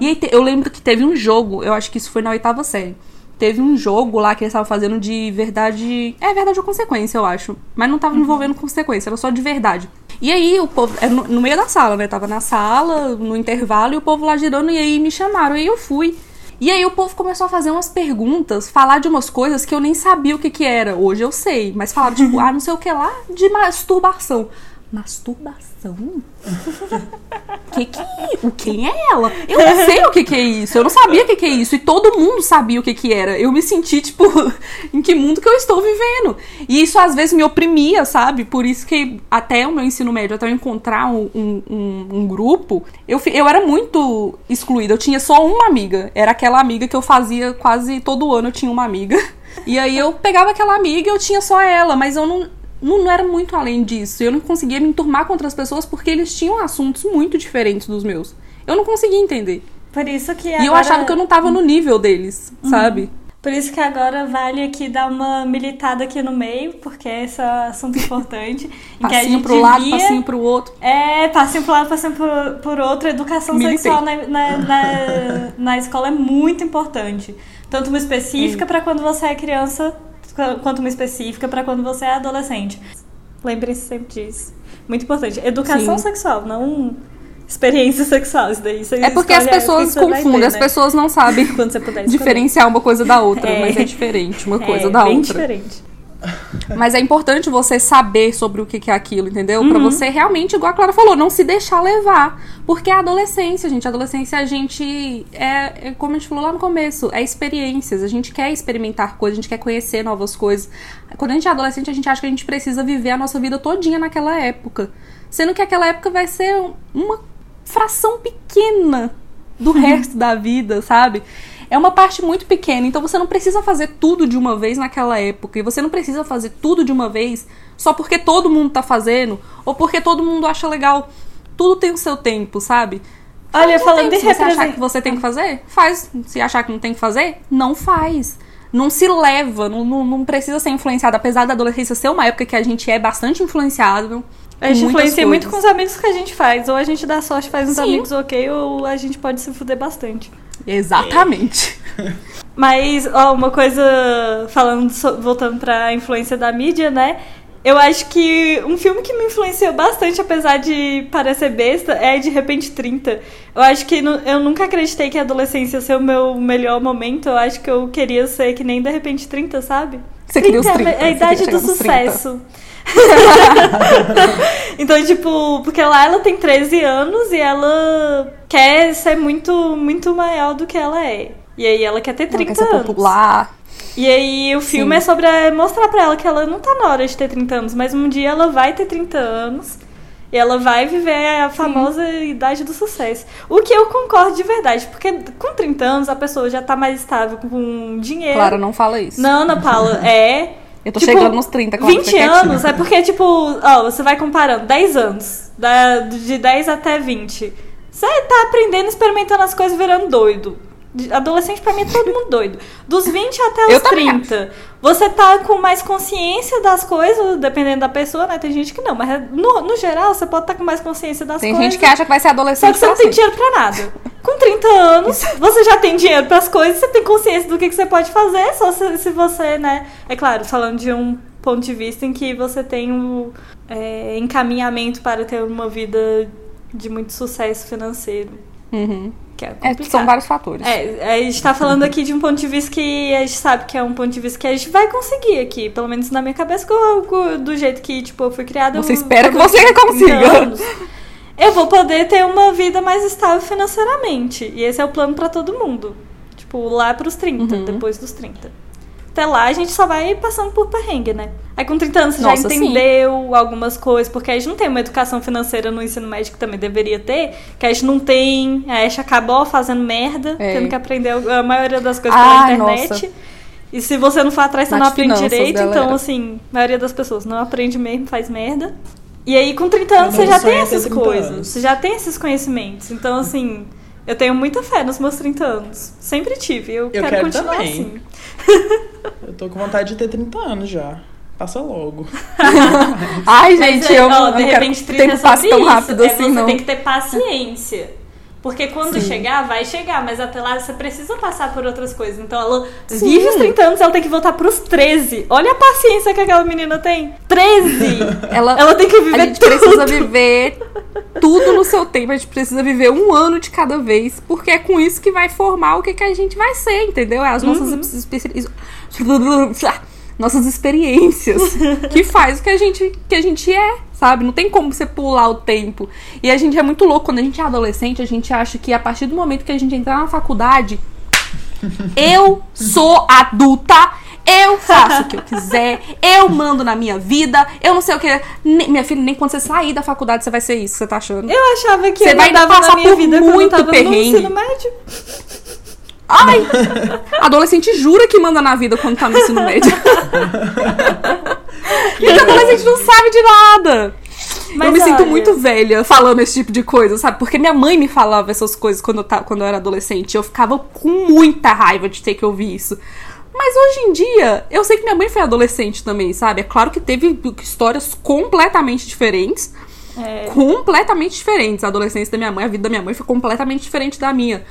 E aí te- eu lembro que teve um jogo, eu acho que isso foi na oitava série, teve um jogo lá que eles estavam fazendo de verdade. É verdade ou consequência, eu acho. Mas não tava envolvendo consequência, era só de verdade. E aí o povo. Era no, no meio da sala, né? Tava na sala, no intervalo, e o povo lá girando, e aí me chamaram. E aí eu fui. E aí o povo começou a fazer umas perguntas, falar de umas coisas que eu nem sabia o que que era. Hoje eu sei, mas falaram tipo, ah, não sei o que lá, de masturbação. Masturbação? que que, o quem é ela? Eu não sei o que que é isso. Eu não sabia o que que é isso. E todo mundo sabia o que que era. Eu me senti, tipo, em que mundo que eu estou vivendo? E isso às vezes me oprimia, sabe? Por isso que até o meu ensino médio, até eu encontrar um, um, um, grupo, eu, eu era muito excluída. Eu tinha só uma amiga. Era aquela amiga que eu fazia quase todo ano, eu tinha uma amiga. E aí eu pegava aquela amiga e eu tinha só ela, mas eu não, não, não era muito além disso. Eu não conseguia me enturmar com outras pessoas porque eles tinham assuntos muito diferentes dos meus. Eu não conseguia entender. Por isso que E eu agora- achava que eu não tava no nível deles, sabe? Por isso que agora vale aqui dar uma militada aqui no meio, porque esse é um assunto importante. Passinho pro lado, devia- passinho pro outro. É, passinho pro lado, passinho por, por outro. Educação Militei. sexual na, na, na, na escola é muito importante. Tanto uma específica para quando você é criança, quanto uma específica para quando você é adolescente. Lembrem-se sempre disso. Muito importante. Educação Sim. sexual, não experiência sexual. Isso daí É porque as pessoas confundem, as né? pessoas não sabem diferenciar uma coisa da outra, É. mas é diferente uma coisa é, da bem outra. diferente. Mas é importante você saber sobre o que é aquilo, entendeu? Uhum. Pra você realmente, igual a Clara falou, não se deixar levar. Porque é a adolescência, gente. A adolescência, a gente. É, é como a gente falou lá no começo, é experiências. A gente quer experimentar coisas, a gente quer conhecer novas coisas. Quando a gente é adolescente, a gente acha que a gente precisa viver a nossa vida todinha naquela época. Sendo que aquela época vai ser uma fração pequena do resto da vida, sabe? É uma parte muito pequena, então você não precisa fazer tudo de uma vez naquela época. E você não precisa fazer tudo de uma vez só porque todo mundo tá fazendo ou porque todo mundo acha legal. Tudo tem o seu tempo, sabe? Olha, falando tempo. de Se você achar que você tem que fazer, faz. Se achar que não tem que fazer, não faz. Não se leva, não, não, não precisa ser influenciado. Apesar da adolescência ser uma época que a gente é bastante influenciável. A gente influencia muito com coisas. os amigos que a gente faz. Ou a gente dá sorte, faz uns Sim. amigos ok, ou a gente pode se fuder bastante. Exatamente. Mas, ó, uma coisa, falando, voltando pra influência da mídia, né? Eu acho que um filme que me influenciou bastante, apesar de parecer besta, é De Repente 30. Eu acho que eu nunca acreditei que a adolescência ia ser o meu melhor momento. Eu acho que eu queria ser que nem De Repente 30, sabe? Você queria os é a- 30, É a você idade do nos 30. então, tipo, porque lá ela tem 13 anos e ela quer ser muito, muito maior do que ela é. E aí ela quer ter Ela 30 quer ser anos. popular. E aí o filme Sim. é sobre mostrar pra ela que ela não tá na hora de ter 30 anos, mas um dia ela vai ter 30 anos e ela vai viver a famosa idade do sucesso. O que eu concordo de verdade, porque com 30 anos a pessoa já tá mais estável com dinheiro. Clara, não fala isso. Não, Ana Paula, é. Eu tô tipo, chegando nos 30, Clara, 20 fica quietinha. anos é porque, tipo, ó, você vai comparando 10 anos, da, de 10 até 20. Você tá aprendendo, experimentando as coisas, virando doido. Adolescente, pra mim, é todo mundo doido. Dos 20 até os Eu também 30. Você tá com mais consciência das coisas, dependendo da pessoa, né? Tem gente que não, mas no, no geral, você pode estar com mais consciência das Tem coisas. gente que acha que vai ser Só adolescente que você não tem dinheiro pra nada. Com 30 anos, você já tem dinheiro pras coisas, você tem consciência do que, que você pode fazer, só se, se você, né? É claro, falando de um ponto de vista em que você tem um é, encaminhamento para ter uma vida de muito sucesso financeiro. Uhum. Que é, É, são vários fatores. É, a gente tá falando aqui de um ponto de vista que a gente sabe que é um ponto de vista que a gente vai conseguir aqui. Pelo menos na minha cabeça, do jeito que, tipo, eu fui criada. Você eu- espera que você consiga. anos, Eu vou poder ter uma vida mais estável financeiramente. E esse é o plano pra todo mundo. Tipo, lá pros 30, Uhum. depois dos 30. Até lá a gente só vai passando por perrengue, né? Aí com 30 anos você Nossa, já sim. entendeu algumas coisas, porque a gente não tem uma educação financeira no ensino médio que também deveria ter, que a gente não tem, a gente acabou fazendo merda, É. tendo que aprender a maioria das coisas Ai, pela internet. nossa. E se você não for atrás, você Nas não aprende finanças, direito. galera. Então, assim, a maioria das pessoas não aprende mesmo, faz merda. E aí, com 30 anos, você já tem essas 30 coisas. anos. Você já tem esses conhecimentos. Então, assim, eu tenho muita fé nos meus 30 anos. Sempre tive. Eu, quero, quero continuar também. assim. Eu tô com vontade de ter 30 anos já. Passa logo. Ai, Mas, gente, é, eu ó, não de quero repente, que o 30 é tempo passe sobre tão isso. rápido é assim, você não. tem que ter paciência. Porque quando chegar, vai chegar, mas até lá você precisa passar por outras coisas. Então ela vive os 30 anos, ela tem que voltar pros 13. Olha a paciência que aquela menina tem. 13! Ela, Ela tem que viver a gente tudo. precisa viver tudo no seu tempo. A gente precisa viver um ano de cada vez. Porque é com isso que vai formar o que, que a gente vai ser, entendeu? É as nossas Uhum. nossas experiências que faz o que a gente que a gente é, sabe? Não tem como você pular o tempo. E a gente é muito louco quando a gente é adolescente, a gente acha que a partir do momento que a gente entrar na faculdade, eu sou adulta, eu faço o que eu quiser, eu mando na minha vida, eu não sei o que. Nem- minha filha, nem quando você sair da faculdade você vai ser isso, você tá achando? Eu achava que Você eu vai passar por vida quando eu muito tava no perrengue. ensino médio. Ai! Adolescente jura que manda na vida quando tá no ensino médio. e adolescente não sabe de nada. Mas eu me sinto olha- muito velha falando esse tipo de coisa, sabe? Porque minha mãe me falava essas coisas quando eu, ta- quando eu era adolescente. Eu ficava com muita raiva de ter que ouvir isso. Mas hoje em dia, eu sei que minha mãe foi adolescente também, sabe? É claro que teve histórias completamente diferentes. É. Completamente diferentes. A adolescência da minha mãe, a vida da minha mãe foi completamente diferente da minha.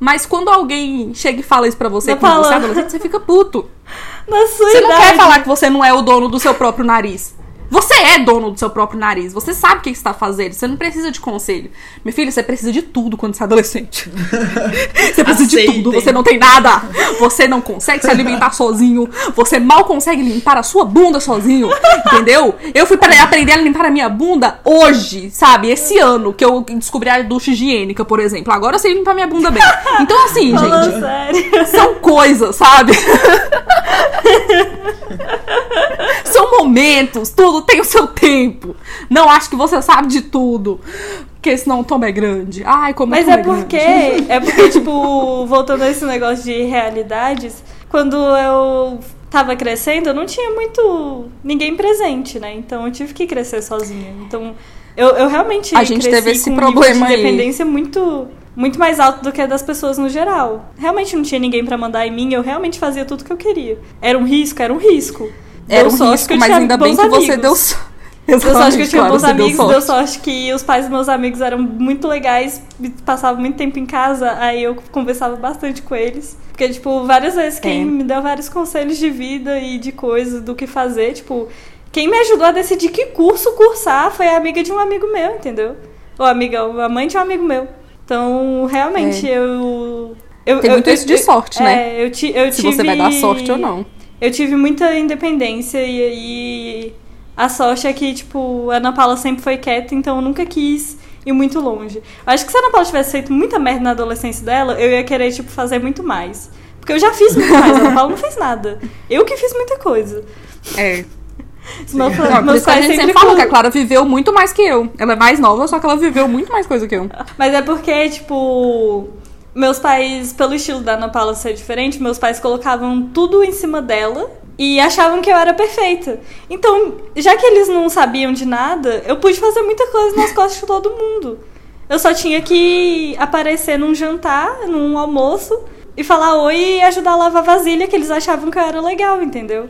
Mas quando alguém chega e fala isso pra você, Não quando você é fala. adolescente, você fica puto. Na sua Você não idade. quer falar que você não é o dono do seu próprio nariz. Você é dono do seu próprio nariz. Você sabe o que está fazendo. Você não precisa de conselho. Meu filho, você precisa de tudo quando você é adolescente. Você precisa de Aceitem. tudo. Você não tem nada. Você não consegue se alimentar sozinho. Você mal consegue limpar a sua bunda sozinho. Entendeu? Eu fui para aprender a limpar a minha bunda hoje, sabe? Esse ano que eu descobri a ducha higiênica, por exemplo. Agora eu sei limpar minha bunda bem. Então, assim, gente. sério. São coisas, sabe? São momentos, tudo tem o seu tempo. Não acho que você sabe de tudo. Porque senão o tombo é grande. Ai, como Mas tom é porque, grande. é porque, tipo, voltando a esse negócio de realidades, quando eu tava crescendo, eu não tinha muito ninguém presente, né? Então eu tive que crescer sozinha. Então eu, eu realmente A gente teve esse com um problema nível de aí. independência muito muito mais alto do que a das pessoas no geral. Realmente não tinha ninguém pra mandar em mim, eu realmente fazia tudo que eu queria. Era um risco, era um risco. Era Deu um risco, eu mas ainda bem que você deu sorte. Deu sorte que eu tinha Claro, bons deu amigos, sorte. deu sorte que os pais dos meus amigos eram muito legais, passavam muito tempo em casa, aí eu conversava bastante com eles. Porque, tipo, várias vezes quem É. me deu vários conselhos de vida e de coisas, do que fazer, tipo, quem me ajudou a decidir que curso cursar foi a amiga de um amigo meu, entendeu? Ou amiga, a mãe de um amigo meu. Então, realmente, eu. eu Tem eu- muito eu- isso de eu- sorte, né? É, eu, ti, eu Se tive... você vai dar sorte ou não. Eu tive muita independência e aí a sorte é que, tipo, a Ana Paula sempre foi quieta, então eu nunca quis ir muito longe. Eu acho que se a Ana Paula tivesse feito muita merda na adolescência dela, eu ia querer, tipo, fazer muito mais. Porque eu já fiz muito mais, a Ana Paula não fez nada. Eu que fiz muita coisa. É. Meus, Não, meus pais gente sempre sempre falou que a falam- Clara viveu muito mais que eu. Ela é mais nova, só que ela viveu muito mais coisa que eu. Mas é porque, tipo, meus pais, pelo estilo da Ana Paula ser diferente, meus pais colocavam tudo em cima dela e achavam que eu era perfeita. Então, já que eles não sabiam de nada, eu pude fazer muita coisa nas costas de todo mundo. Eu só tinha que aparecer num jantar, num almoço, e falar oi e ajudar a lavar vasilha, que eles achavam que eu era legal, entendeu?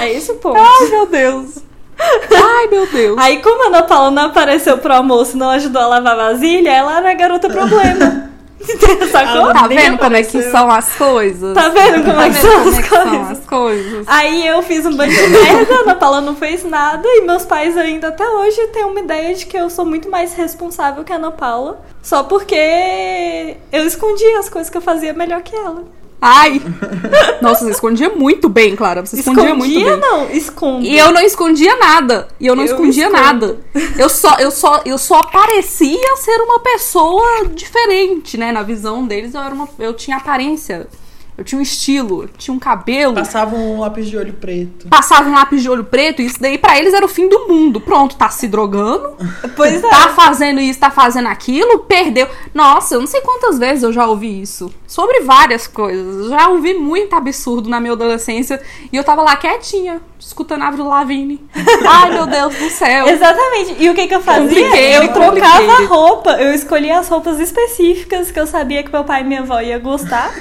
É esse o ponto. Ai, meu Deus. Ai, meu Deus. Aí, como a Ana Paula não apareceu pro almoço e não ajudou a lavar vasilha, ela era a garota problema. Sacou? Tá vendo como é que são as coisas? Tá vendo como Tá é que vendo como as é que são coisas? as coisas? Aí eu fiz um bando de merda, a Ana Paula não fez nada e meus pais ainda até hoje têm uma ideia de que eu sou muito mais responsável que a Ana Paula, só porque eu escondia as coisas que eu fazia melhor que ela. Ai! Nossa, você escondia muito bem, Clara. Você escondia, muito bem. não, escondo. E eu não escondia nada. E eu não Eu escondia escondo. nada. Eu só, eu, só, eu só parecia ser uma pessoa diferente, né? Na visão deles, eu, era uma, eu tinha aparência. Eu tinha um estilo, eu tinha um cabelo. Passava um lápis de olho preto. Passava um lápis de olho preto, e isso daí pra eles era o fim do mundo. Pronto, tá se drogando, Pois é. tá fazendo isso, tá fazendo aquilo, perdeu. Nossa, eu não sei quantas vezes eu já ouvi isso. Sobre várias coisas. Eu Já ouvi muito absurdo na minha adolescência. E eu tava lá quietinha, escutando a Avril Lavigne. Ai, meu Deus do céu. Exatamente. E o que, que eu fazia? Complicated, eu trocava roupa, eu escolhia as roupas específicas que eu sabia que meu pai e minha avó ia gostar.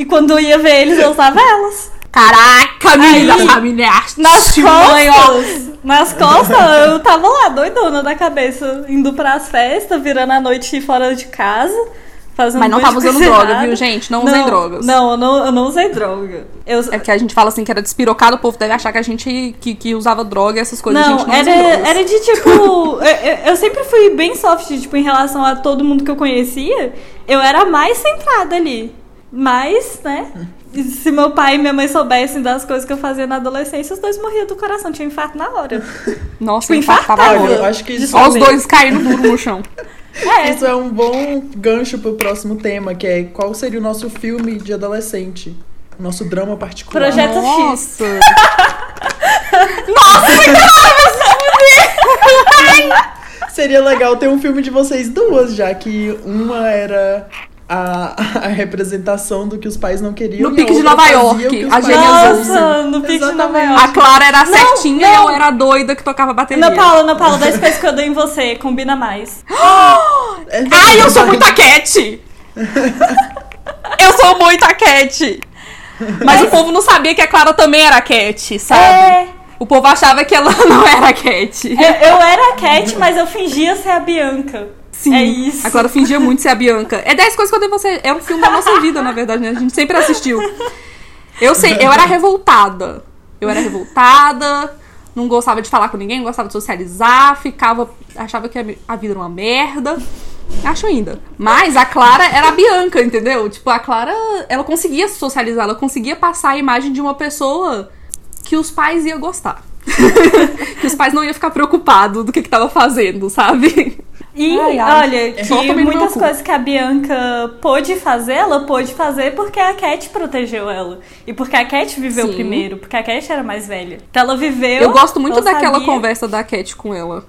E quando eu ia ver eles, eu usava elas. Caraca, menina, Aí, menina é Nas arte, mãe, ó. costas, nas costas, eu tava lá, doidona da cabeça, indo pras festas, virando a noite fora de casa, Fazendo Mas não tava usando droga, viu, gente? Não usem drogas. Não, eu não, eu não usei droga. Eu, É que a gente fala assim que era despirocado, o povo deve achar que a gente que, que usava droga e essas coisas. a Não, gente não era, era de tipo. eu- eu sempre fui bem soft, tipo, em relação a todo mundo que eu conhecia. Eu era mais centrada ali. Mas, né? Se meu pai e minha mãe soubessem das coisas que eu fazia na adolescência, os dois morriam do coração, tinha infarto na hora. Nossa, tipo, infartava. Olha, eu acho que isso, Ó, os dois caindo duro no chão. É, isso é um bom gancho pro próximo tema, que é qual seria o nosso filme de adolescente? O nosso drama particular. Projeto X. Nossa. Seria legal ter um filme de vocês duas, já que uma era a, a representação do que os pais não queriam. No e a Pique de Nova York, a. Olsen. Nossa, no pique de Nova. York. A Clara era a certinha e não. eu era a doida que tocava bateria. Ana Paula, Ana Paula, 10 coisas que eu dei em você, combina mais. É Ai, eu sou muito a Cat! eu sou muito a Cat! Mas o povo não sabia que a Clara também era a Cat, sabe? É, O povo achava que ela não era a Cat. eu, eu era a Cat, mas eu fingia ser a Bianca. Sim. É isso. A Clara fingia muito ser a Bianca. É 10 coisas que eu dei você. É um filme da nossa vida, na verdade, né? A gente sempre assistiu. Eu sei, eu era revoltada. Eu era revoltada, não gostava de falar com ninguém, não gostava de socializar, ficava. achava que a vida era uma merda. Acho ainda. Mas a Clara era a Bianca, entendeu? Tipo, a Clara, ela conseguia socializar, ela conseguia passar a imagem de uma pessoa que os pais iam gostar. que os pais não iam ficar preocupados do que, que tava fazendo, sabe? E Ai, ai. olha, que no meu muitas coisas que a Bianca pôde fazer, ela pôde fazer porque a Cat protegeu ela. E porque a Cat viveu Sim. primeiro, porque a Cat era mais velha. Então ela viveu. Eu gosto muito ela daquela sabia. conversa da Cat com ela.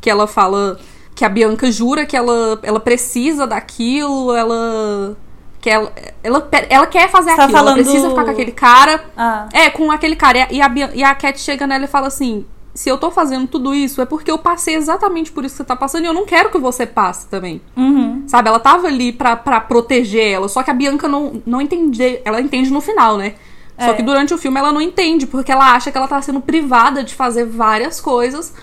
Que ela fala que a Bianca jura que ela, ela precisa daquilo, ela. Que ela, ela, ela quer fazer Você tá aquilo, ela falando- precisa ficar com aquele cara. Ah. É, com aquele cara. E a, e a Cat chega nela e fala assim: se eu tô fazendo tudo isso, é porque eu passei exatamente por isso que você tá passando e eu não quero que você passe também. Uhum. Sabe? Ela tava ali pra, pra proteger ela, só que a Bianca não, não entende. Ela entende no final, né? Só É. que durante o filme ela não entende, porque ela acha que ela tá sendo privada de fazer várias coisas.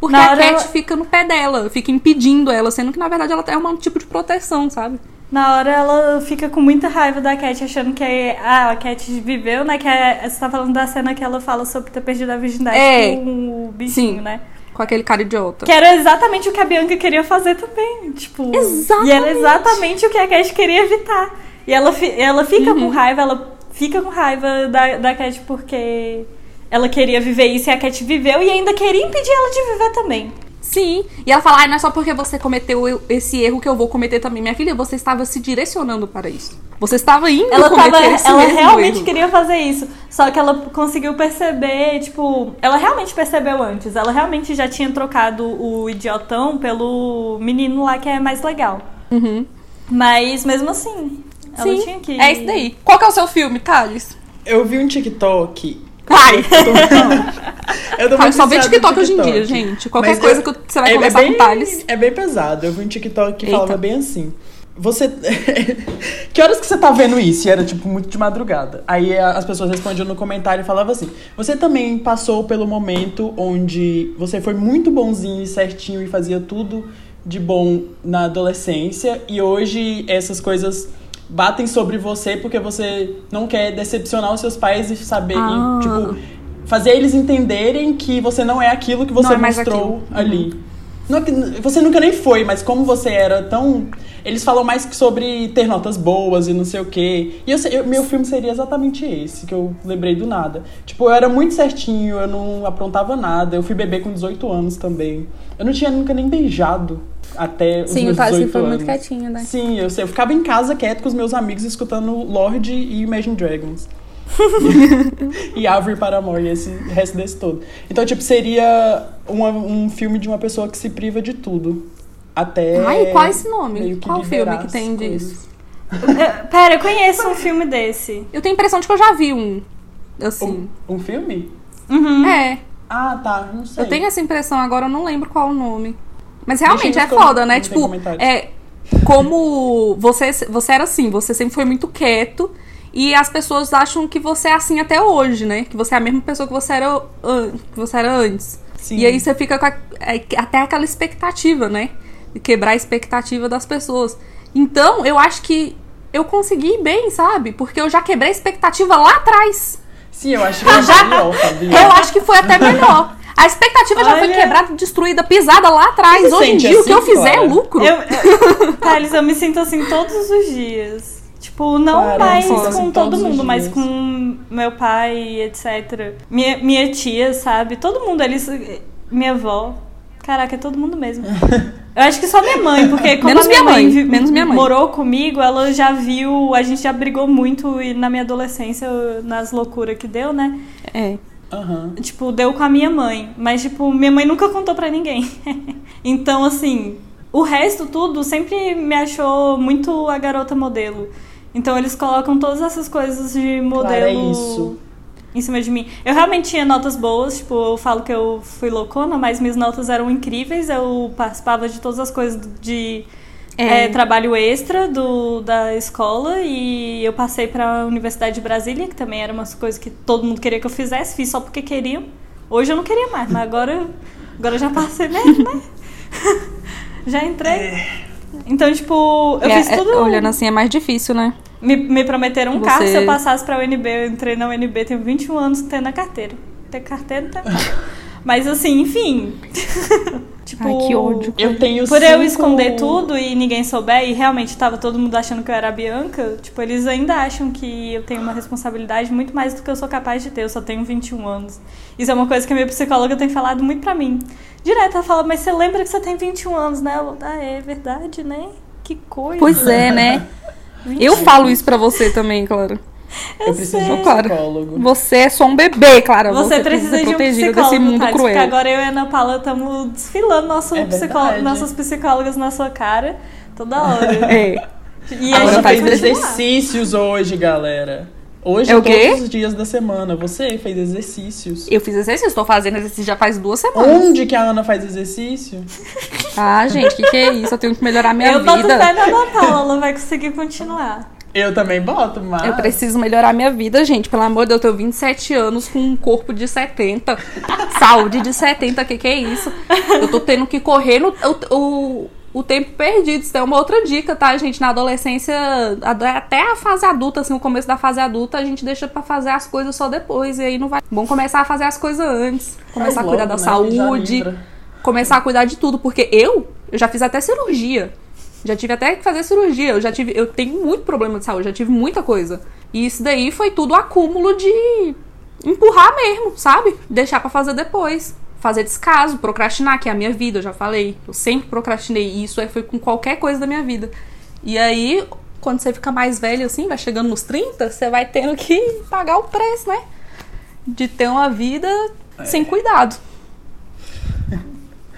Porque Na a Cat ela- fica no pé dela, fica impedindo ela, sendo que na verdade ela é um tipo de proteção, sabe? Na hora ela fica com muita raiva da Cat, achando que ah, a Cat viveu, né? Que é, você tá falando da cena que ela fala sobre ter perdido a virgindade É. com o bichinho, Sim. né? Com aquele cara idiota. Que era exatamente o que a Bianca queria fazer também. Tipo. E era Exatamente. exatamente o que a Cat queria evitar. E ela, ela fica Uhum. com raiva, ela fica com raiva da, da Cat porque ela queria viver isso e a Cat viveu e ainda queria impedir ela de viver também. Sim. E ela fala, ai, não é só porque você cometeu eu- esse erro que eu vou cometer também. Minha filha, você estava se direcionando para isso. Você estava indo Ela, cometer tava, esse ela realmente erro. queria fazer isso. Só que ela conseguiu perceber, tipo, ela realmente percebeu antes. Ela realmente já tinha trocado o idiotão pelo menino lá que é mais legal. Uhum. Mas mesmo assim, ela Sim, tinha que. é isso daí. Qual que é o seu filme, Thales? Eu vi um TikTok. Ai. Eu tô muito só vê TikTok hoje em dia, gente. Qualquer Mas coisa eu- que você vai é- conversar é bem, com o Thales. É bem pesado. Eu vi um TikTok que Eita. falava bem assim. Você. que horas que você tá vendo isso? E era tipo muito de madrugada. Aí a- as pessoas respondiam no comentário e falavam assim: Você também passou pelo momento onde você foi muito bonzinho e certinho e fazia tudo de bom na adolescência e hoje essas coisas batem sobre você porque você não quer decepcionar os seus pais e saber, e, Ah. tipo, fazer eles entenderem que você não é aquilo que você Não é mostrou. Uhum. ali. Não, que- você nunca nem foi, mas como você era tão. Eles falam mais que sobre ter notas boas e não sei o quê. E eu, eu- meu filme seria exatamente esse, que eu lembrei do nada. Tipo, eu era muito certinho, eu não aprontava nada. Eu fui beber com 18 anos também. Eu não tinha nunca nem beijado até os Sim, meus o Thales 18 foi anos. muito quietinho, né? Sim, eu, sei, eu ficava em casa quieto com os meus amigos escutando Lorde e Imagine Dragons. e Árvore para Amor e esse resto desse todo. Então, tipo, seria uma- um filme de uma pessoa que se priva de tudo. Até. Ai, qual é esse nome? Qual filme que tem disso? É, Pera, eu conheço um filme desse. Eu tenho a impressão de que eu já vi um. Assim. Um, um filme? Uhum. É, Ah, tá. Não sei. eu tenho essa impressão, agora eu não lembro qual o nome. Mas realmente é foda, né? Tipo, é. Como você, você era assim, você sempre foi muito quieto. E as pessoas acham que você é assim até hoje, né? Que você é a mesma pessoa que você era, que você era antes. Sim. E aí você fica com a- é, até aquela expectativa, né? De quebrar a expectativa das pessoas. Então, eu acho que eu consegui bem, sabe? Porque eu já quebrei a expectativa lá atrás. Sim, eu acho que Já- melhor, sabia? Eu acho que foi até melhor. A expectativa já foi Olha. quebrada, destruída, pisada lá atrás. Você Hoje em dia, o que eu assim, fizer é lucro. Eu, eu, Thales, eu me sinto assim todos os dias. Tipo, não Clara, mais sinto com assim todo mundo, mas com meu pai, etc. Minha, minha tia, sabe? Todo mundo, eles. Minha avó. Caraca, é todo mundo mesmo. Eu acho que só minha mãe, porque como Menos a minha minha mãe, vi- menos minha mãe. morou comigo, ela já viu, a gente já brigou muito e na minha adolescência, nas loucuras que deu, né? É. Aham. Tipo, deu com a minha mãe. Mas, tipo, minha mãe nunca contou pra ninguém. então, assim, o resto tudo sempre me achou muito a garota modelo. Então, eles colocam todas essas coisas de modelo Claro, é isso. em cima de mim. Eu realmente tinha notas boas, tipo, eu falo que eu fui loucona, mas minhas notas eram incríveis. Eu participava de todas as coisas de É. é, trabalho extra do, da escola e eu passei para a Universidade de Brasília, que também era umas coisas que todo mundo queria que eu fizesse, fiz só porque queriam. Hoje eu não queria mais, mas agora, agora eu já passei mesmo, né? já entrei. Então, tipo, eu É, fiz é, tudo. olhando assim é mais difícil, né? Me, me prometeram um Você- carro se eu passasse pra UNB. Eu entrei na UNB, tenho 21 anos tendo a carteira. Ter carteira, não tem carro. Mas assim, enfim. tipo, Ai, que ódio. Eu tenho Por eu cinco- esconder tudo e ninguém souber, e realmente tava todo mundo achando que eu era a Bianca, tipo, eles ainda acham que eu tenho uma responsabilidade muito mais do que eu sou capaz de ter. Eu só tenho 21 anos. Isso é uma coisa que a minha psicóloga tem falado muito pra mim. Direto, ela fala, mas você lembra que você tem 21 anos, né? Eu, ah, é verdade, né? Que coisa. Pois é, né? Eu falo isso pra você também, Clara. Eu preciso de sei. um Claro. psicólogo. Você é só um bebê, Clara. Você, precisa ser de um protegida psicólogo, desse mundo Thales, cruel. porque agora eu e a Ana Paula estamos desfilando nosso É psicó- nossas psicólogas na sua cara toda hora. É. E A a Ana gente continuar. exercícios hoje, galera. Hoje, É o quê? todos os dias da semana. Você fez exercícios. Eu fiz exercício, estou fazendo exercício já faz duas semanas. Onde que a Ana faz exercício? Ah, gente, o que, que é isso? Eu tenho que melhorar minha Eu boto fé vida. na Ana Paula, ela vai conseguir continuar. Eu também boto, mas. Eu preciso melhorar minha vida, gente. Pelo amor de Deus, eu tenho 27 anos com um corpo de 70. Saúde de 70, que que é isso? Eu tô tendo que correr no o, o, o tempo perdido. Isso é uma outra dica, tá, gente? Na adolescência, até a fase adulta, assim, o começo da fase adulta, a gente deixa pra fazer as coisas só depois. E aí não vai. Bom começar a fazer as coisas antes. Começar Faz a cuidar logo, da né, saúde. começar a cuidar de tudo, porque eu, eu já fiz até cirurgia. Já tive até que fazer cirurgia. Eu já tive, eu tenho muito problema de saúde, já tive muita coisa. E isso daí foi tudo acúmulo de empurrar mesmo, sabe? Deixar pra fazer depois. Fazer descaso, procrastinar, que é a minha vida, eu já falei. Eu sempre procrastinei. E isso aí foi com qualquer coisa da minha vida. E aí, quando você fica mais velho assim, vai chegando nos 30, você vai tendo que pagar o preço, né? De ter uma vida sem cuidado.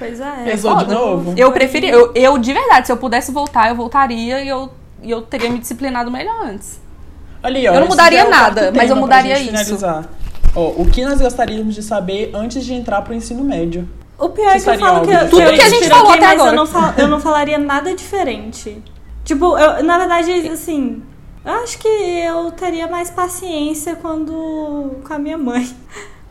Pois é. Pesou de novo? Eu preferia, eu, eu de verdade, se eu pudesse voltar, eu voltaria e eu, e eu teria me disciplinado melhor antes. Ali, ó, Eu não mudaria é o nada, mas eu mudaria isso. finalizar. Ó, o que nós gostaríamos de saber antes de entrar pro ensino médio? O pior é que eu falo que eu, Tudo que a gente falou aqui, até mas agora. Eu não, fal- eu não falaria nada diferente. Tipo, eu, na verdade, assim, eu acho que eu teria mais paciência quando com a minha mãe.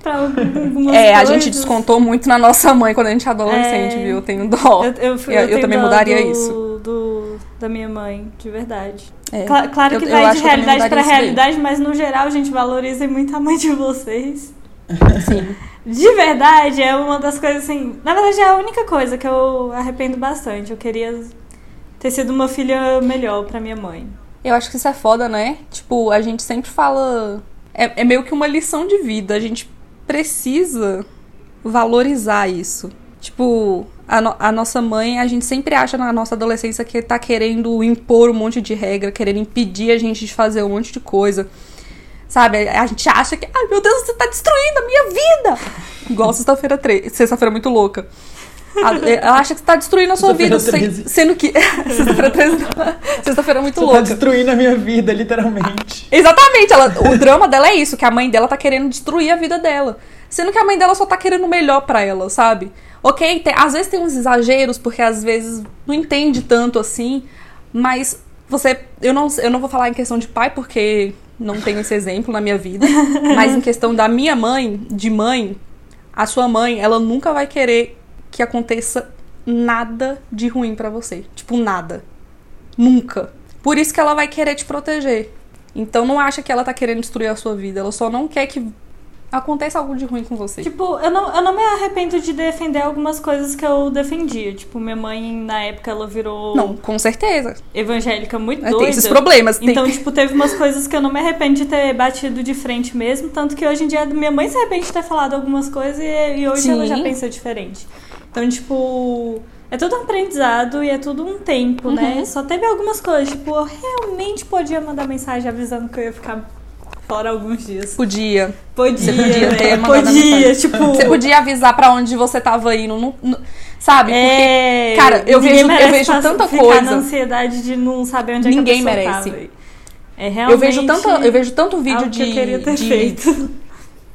Pra algumas É, a coisas. gente descontou muito na nossa mãe quando a gente é adolescente, É. viu? Eu tenho dó. Eu, eu, Eu- eu também mudaria do- isso. Do, da minha mãe, de verdade. É. Cla- claro que eu vai de realidade daí. realidade, mas no geral, gente, valorizem muito a mãe de vocês. Sim. De verdade, é uma das coisas assim. Na verdade, é a única coisa que eu arrependo bastante. Eu queria ter sido uma filha melhor pra minha mãe. Eu acho que isso é foda, né? Tipo, a gente sempre fala. É, é meio que uma lição de vida. A gente precisa valorizar isso. Tipo, a, no- a nossa mãe, a gente sempre acha na nossa adolescência que tá querendo impor um monte de regra, querendo impedir a gente de fazer um monte de coisa. Sabe? A gente acha que, ai meu Deus, você tá destruindo a minha vida! Igual sexta-feira 3, sexta-feira muito louca. A- Ela acha que você tá destruindo a sua vida, sem- 13. sendo que. Sexta-feira 13 não. Sexta-feira muito Você tá louca. destruindo a minha vida, literalmente. Exatamente, ela, o drama dela é isso, que a mãe dela tá querendo destruir a vida dela. Sendo que a mãe dela só tá querendo o melhor pra ela, sabe? Ok, tem- às vezes tem uns exageros, porque às vezes não entende tanto assim, mas você. Eu não, eu não vou falar em questão de pai, porque não tenho esse exemplo na minha vida, mas em questão da minha mãe, de mãe, a sua mãe, ela nunca vai querer que aconteça nada de ruim pra você. Tipo, nada. Nunca. Por isso que ela vai querer te proteger. Então não acha que ela tá querendo destruir a sua vida. Ela só não quer que aconteça algo de ruim com você. Tipo, eu não, eu não me arrependo de defender algumas coisas que eu defendia. Tipo, minha mãe, na época, ela virou Não, com certeza. evangélica muito doida. Tem esses problemas. tem- Então, tipo, teve umas coisas que eu não me arrependo de ter batido de frente mesmo. Tanto que hoje em dia minha mãe se arrepende de ter falado algumas coisas e, e hoje Sim. ela já pensa diferente. Então, tipo, é tudo um aprendizado e é tudo um tempo, né? Uhum. Só teve algumas coisas, tipo, eu realmente podia mandar mensagem avisando que eu ia ficar fora alguns dias. Podia. Podia, Você podia ter né? mandado Podia, tipo. Você podia avisar pra onde você tava indo. não- não- sabe? Porque É, cara, eu ninguém vejo- eu vejo tanta ficar coisa. na ansiedade de não saber onde Ninguém é que a pessoa merece. véi. é realmente eu vejo tanto, eu vejo tanto vídeo de. que eu queria ter de- feito.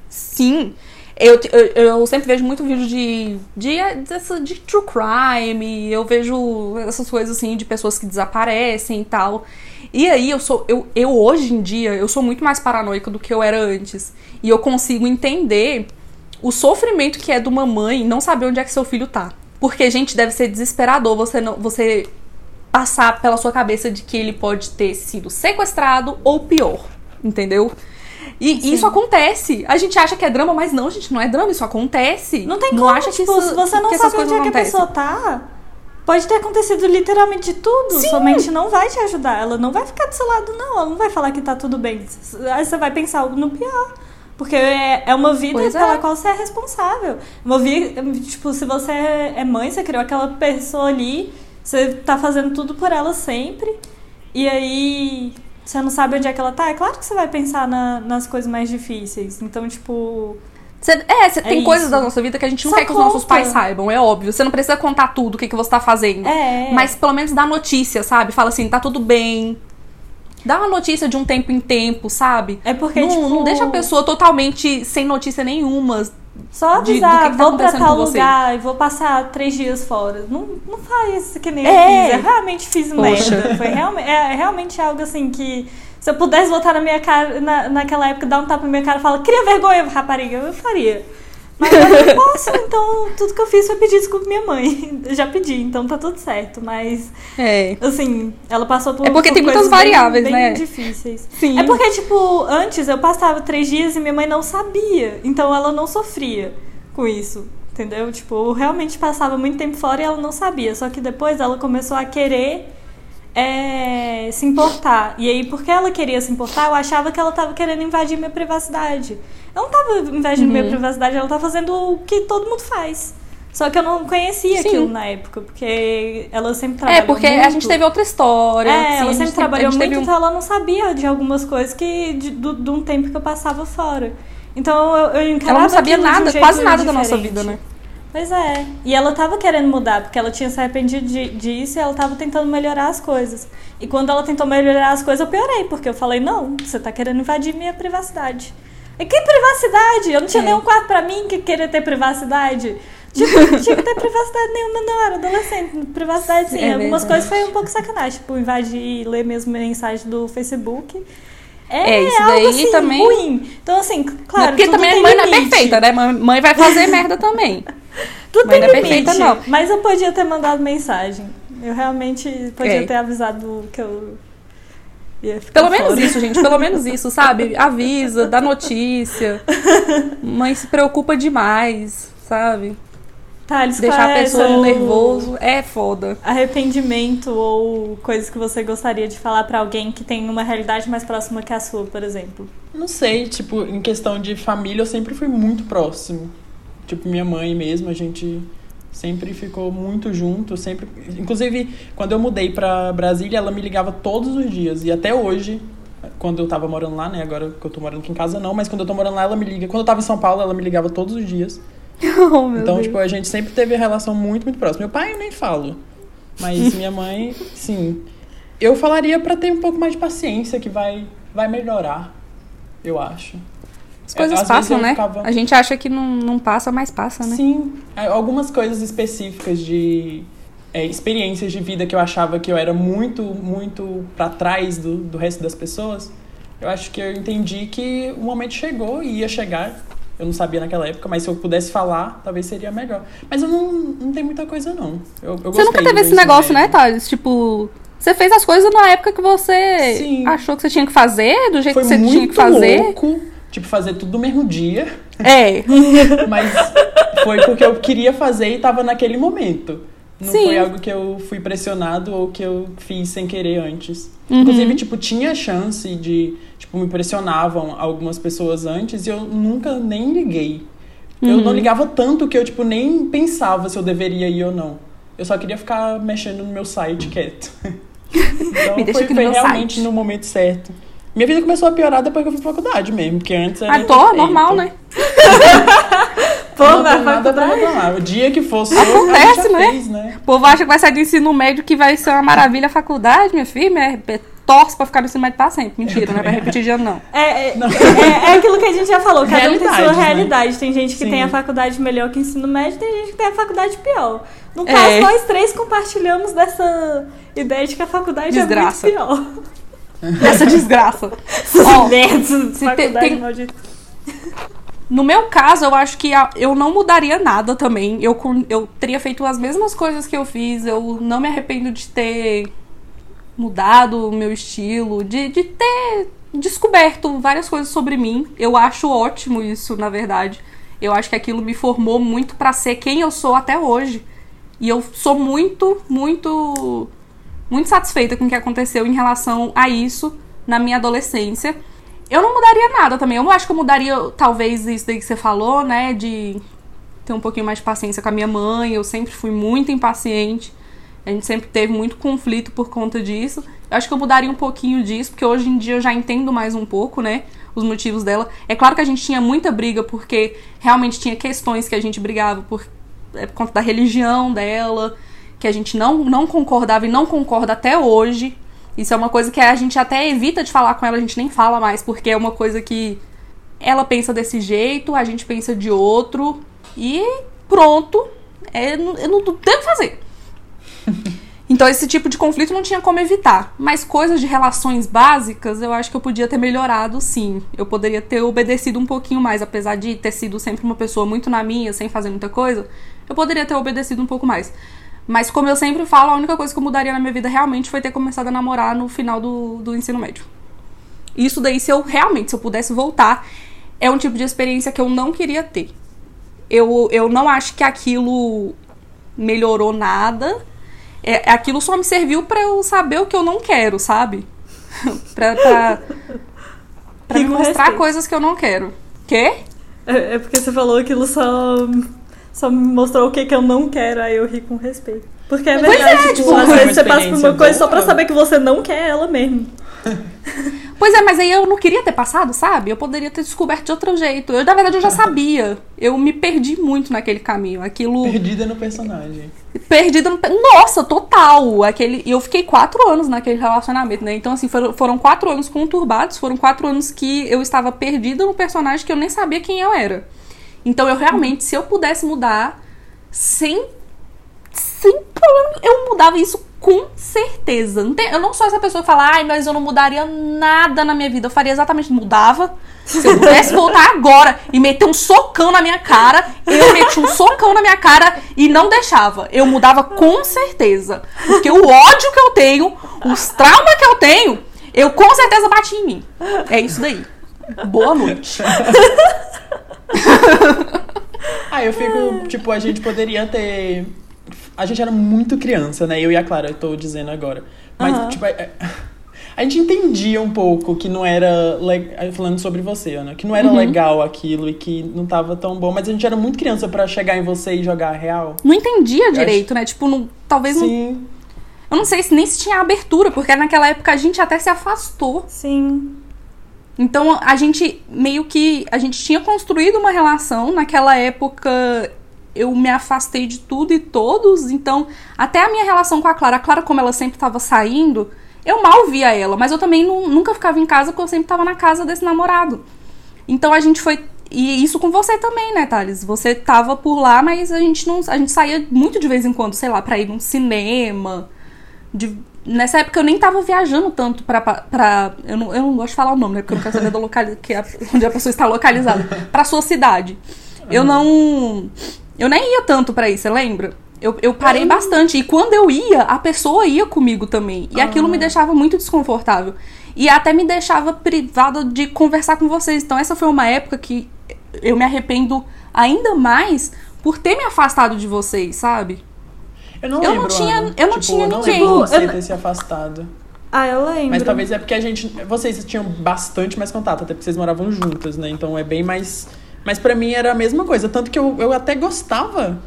Sim. Eu, eu, eu sempre vejo muito vídeo de, de, dessa- de true crime, eu vejo essas coisas assim de pessoas que desaparecem e tal. E aí eu sou. Eu, eu hoje em dia, eu sou muito mais paranoica do que eu era antes. E eu consigo entender o sofrimento que é de uma mãe não saber onde é que seu filho tá. Porque, gente, deve ser desesperador você não. Você passar pela sua cabeça de que ele pode ter sido sequestrado ou pior, entendeu? E isso acontece. A gente acha que é drama, mas não, gente, não é drama, isso acontece. Não tem não como, acha que tipo, isso, se você não que sabe onde é que a pessoa tá, pode ter acontecido literalmente tudo. Sua mente não vai te ajudar. Ela não vai ficar do seu lado, não. Ela não vai falar que tá tudo bem. Aí você vai pensar algo no pior. Porque é é uma vida Pois é. pela qual você é responsável. Uma vida, tipo, se você é mãe, você criou aquela pessoa ali, você tá fazendo tudo por ela sempre. E aí você não sabe onde é que ela tá. É claro que você vai pensar na- nas coisas mais difíceis. Então, tipo. Cê- é, cê- tem isso. coisas da nossa vida que a gente não Só quer que os nossos conta. pais saibam, é óbvio. Você não precisa contar tudo, o que, que você tá fazendo. É. Mas pelo menos dá notícia, sabe? Fala assim, tá tudo bem. Dá uma notícia de um tempo em tempo, sabe? É porque, não, tipo, não deixa a pessoa totalmente sem notícia nenhuma. Só de- avisar, que tá vou pra tal lugar e vou passar três dias fora. Não, não faz isso que nem É. eu fiz. Eu realmente fiz Poxa. merda. Foi realmente, é realmente algo assim que. Se eu pudesse voltar na minha cara, na, naquela época, dar um tapa na minha cara e falar, cria vergonha, rapariga, eu faria. Mas eu não posso, então tudo que eu fiz foi pedir desculpa minha mãe. Eu já pedi, então tá tudo certo. Mas, É. assim, ela passou por É porque por tem muitas coisas bem- variáveis, bem né? difíceis. Sim. É porque, tipo, antes eu passava três dias e minha mãe não sabia. Então ela não sofria com isso. Entendeu? Tipo, eu realmente passava muito tempo fora e ela não sabia. Só que depois ela começou a querer é, se importar. E aí, porque ela queria se importar, eu achava que ela tava querendo invadir minha privacidade. Ela não tava invadindo minha Uhum. privacidade, ela tava fazendo o que todo mundo faz. Só que eu não conhecia Sim. aquilo na época, porque ela sempre É, trabalhou porque muito. a gente teve outra história. É, assim, ela gente sempre trabalhou muito, um- então ela não sabia de algumas coisas que de, do, de um tempo que eu passava fora. Então eu, eu encarava Ela não sabia de um nada, jeito quase nada da nossa diferente. vida, né? Pois é. E ela tava querendo mudar, porque ela tinha se arrependido de- disso e ela tava tentando melhorar as coisas. E quando ela tentou melhorar as coisas, eu piorei, porque eu falei, não, você tá querendo invadir minha privacidade. E que privacidade? Eu não tinha É. nenhum quarto pra mim que queria ter privacidade. Tipo, não tinha que ter privacidade nenhuma, não, era adolescente. Privacidade, sim. É Algumas verdade. coisas foi um pouco sacanagem, tipo, invadir e ler mesmo mensagem do Facebook. É, isso algo daí assim, também- ruim. Então, assim, claro, porque também mãe não é limite. perfeita, né? Mãe mãe vai fazer merda também. Tudo Mas tem não é limite. perfeita, não. Mas eu podia ter mandado mensagem. Eu realmente podia É. ter avisado que eu ia ficar Pelo menos fora. isso, gente. Pelo menos isso, sabe? Avisa, dá notícia. Mãe se preocupa demais, sabe? Thales, Deixar qual a pessoa seu nervoso é foda. Arrependimento ou coisas que você gostaria de falar pra alguém que tem uma realidade mais próxima que a sua, por exemplo? Não sei, tipo, em questão de família, eu sempre fui muito próximo. Tipo, minha mãe mesmo, a gente sempre ficou muito junto, sempre... Inclusive, quando eu mudei pra Brasília, ela me ligava todos os dias. E até hoje, quando eu tava morando lá, né? Agora que eu tô morando aqui em casa, não. Mas quando eu tô morando lá, ela me liga. Quando eu tava em São Paulo, ela me ligava todos os dias. Oh, meu então, Deus. tipo, a gente sempre teve relação muito, muito próxima. Meu pai eu nem falo. Mas minha mãe, sim. Eu falaria pra ter um pouco mais de paciência, que vai, vai melhorar. Eu acho. As coisas às vezes passam, né? ficava- A gente acha que não, não passa, mas passa, né? Sim, é, algumas coisas específicas de é, experiências de vida que eu achava que eu era muito, muito pra trás do, do resto das pessoas. Eu acho que eu entendi que o momento chegou e ia chegar. Eu não sabia naquela época, mas se eu pudesse falar, talvez seria melhor. Mas eu não, não tenho muita coisa, não. Eu, eu Você nunca teve esse negócio, né, médio. Thales? Tipo, Você fez as coisas na época que você Sim. achou que você tinha que fazer, do jeito Foi que você tinha que fazer. louco, tipo, fazer tudo no mesmo dia. É. Mas foi porque eu queria fazer e tava naquele momento. Não Sim. foi algo que eu fui pressionado ou que eu fiz sem querer antes. Uhum. Inclusive, tipo, tinha chance de. Tipo, me pressionavam algumas pessoas antes e eu nunca nem liguei. Eu Uhum. não ligava tanto que eu, tipo, nem pensava se eu deveria ir ou não. Eu só queria ficar mexendo no meu site quieto. Então Me foi, no foi meu realmente site. no momento certo. Minha vida começou a piorar depois que eu fui pra faculdade mesmo, porque antes era. Ah, tô, normal, né? Pô, não nada pra faculdade. reclamar. O dia que fosse Acontece, né? fez, né? O povo acha que vai sair do ensino médio que vai ser uma maravilha a faculdade, minha filha. É, torce pra ficar no ensino médio pra sempre. Mentira, não é pra repetir de ano, não. É, é, é, é aquilo que a gente já falou, cada um tem sua Realidades, né? realidade. Tem gente que Sim. tem a faculdade melhor que o ensino médio, tem gente que tem a faculdade pior. No É. caso, nós três compartilhamos dessa ideia de que a faculdade Desgraça. é muito pior. Essa desgraça. Ó, de se tem- faculdade tem- maldita. No meu caso, eu acho que a- eu não mudaria nada também. Eu, eu teria feito as mesmas coisas que eu fiz. Eu não me arrependo de ter mudado o meu estilo, de, de ter descoberto várias coisas sobre mim. Eu acho ótimo isso, na verdade. Eu acho que aquilo me formou muito pra ser quem eu sou até hoje. E eu sou muito, muito, muito satisfeita com o que aconteceu em relação a isso na minha adolescência. Eu não mudaria nada também. Eu não acho que eu mudaria, talvez, isso daí que você falou, né? De ter um pouquinho mais de paciência com a minha mãe. Eu sempre fui muito impaciente. A gente sempre teve muito conflito por conta disso. Eu acho que eu mudaria um pouquinho disso, porque hoje em dia eu já entendo mais um pouco, né? Os motivos dela. É claro que a gente tinha muita briga, porque realmente tinha questões que a gente brigava por, é, por conta da religião dela, que a gente não, não concordava e não concorda até hoje. Isso é uma coisa que a gente até evita de falar com ela, a gente nem fala mais, porque é uma coisa que ela pensa desse jeito, a gente pensa de outro, e pronto. É, não- eu não tenho o que fazer. Então esse tipo de conflito não tinha como evitar. Mas coisas de relações básicas, eu acho que eu podia ter melhorado sim. Eu poderia ter obedecido um pouquinho mais, apesar de ter sido sempre uma pessoa muito na minha, sem fazer muita coisa. Eu poderia ter obedecido um pouco mais. Mas como eu sempre falo, a única coisa que eu mudaria na minha vida realmente foi ter começado a namorar no final do, do ensino médio. Isso daí, se eu realmente, se eu pudesse voltar, é um tipo de experiência que eu não queria ter. Eu, eu não acho que aquilo melhorou nada. É, aquilo só me serviu pra eu saber o que eu não quero, sabe? pra pra, pra me mostrar respeito. coisas que eu não quero. Quê? É, é porque você falou aquilo só, só me mostrou o que, que eu não quero, aí eu ri com respeito. Porque é Pois verdade, é, tipo, tipo, às vezes você passa por uma coisa só pra boa. saber que você não quer ela mesmo. Pois é, mas aí eu não queria ter passado, sabe? Eu poderia ter descoberto de outro jeito. Eu, na verdade, eu já sabia. Eu me perdi muito naquele caminho. Aquilo. Perdida no personagem. Perdida no. Nossa, total! Aquele... E eu fiquei quatro anos naquele relacionamento, né? Então, assim, foram, foram quatro anos conturbados, foram quatro anos que eu estava perdida no personagem que eu nem sabia quem eu era. Então, eu realmente, se eu pudesse mudar, sem. Sem problema, eu mudava isso com certeza. Não tem- eu não sou essa pessoa que fala, ai, mas eu não mudaria nada na minha vida. Eu faria exatamente, mudava. Se eu pudesse voltar agora e meter um socão na minha cara, eu metia um socão na minha cara e não deixava. Eu mudava com certeza. Porque o ódio que eu tenho, os traumas que eu tenho, eu com certeza bati em mim. É isso daí. Boa noite. Ah, eu fico, tipo, a gente poderia ter. A gente era muito criança, né? Eu e a Clara, eu tô dizendo agora. Mas, Aham. tipo, a, a gente entendia um pouco que não era. le- Falando sobre você, Ana, que não era legal aquilo e que não tava tão bom. Mas a gente era muito criança pra chegar em você e jogar a real. Não entendia direito, né? Tipo, não, talvez não. Sim. Eu não sei se nem se tinha abertura, porque naquela época a gente até se afastou. Sim. Então a gente meio que. A gente tinha construído uma relação. Naquela época eu me afastei de tudo e todos. Então, até a minha relação com a Clara, a Clara, como ela sempre tava saindo, eu mal via ela, mas eu também nu- nunca ficava em casa porque eu sempre tava na casa desse namorado. Então a gente foi. E isso com você também, né, Thales? Você tava por lá, mas a gente não. A gente saía muito de vez em quando, sei lá, pra ir num cinema. de- nessa época eu nem tava viajando tanto pra. pra- pra eu, não, eu não gosto de falar o nome, né? Porque eu não quero saber do local, que a- onde a pessoa está localizada. Pra sua cidade. Eu não. Eu nem ia tanto pra isso, você lembra? Eu, eu parei bastante. E quando eu ia, a pessoa ia comigo também. E aquilo me deixava muito desconfortável. E até me deixava privada de conversar com vocês. Então, essa foi uma época que eu me arrependo ainda mais por ter me afastado de vocês, sabe? Eu não Eu lembro, não tinha- Ana. eu não Tipo, tinha não ninguém. lembro você Eu- ter se afastado. Ah, eu lembro. Mas talvez é porque a gente. Vocês tinham bastante mais contato, até porque vocês moravam juntas, né? Então é bem mais. Mas pra mim era a mesma coisa. Tanto que eu, eu até gostava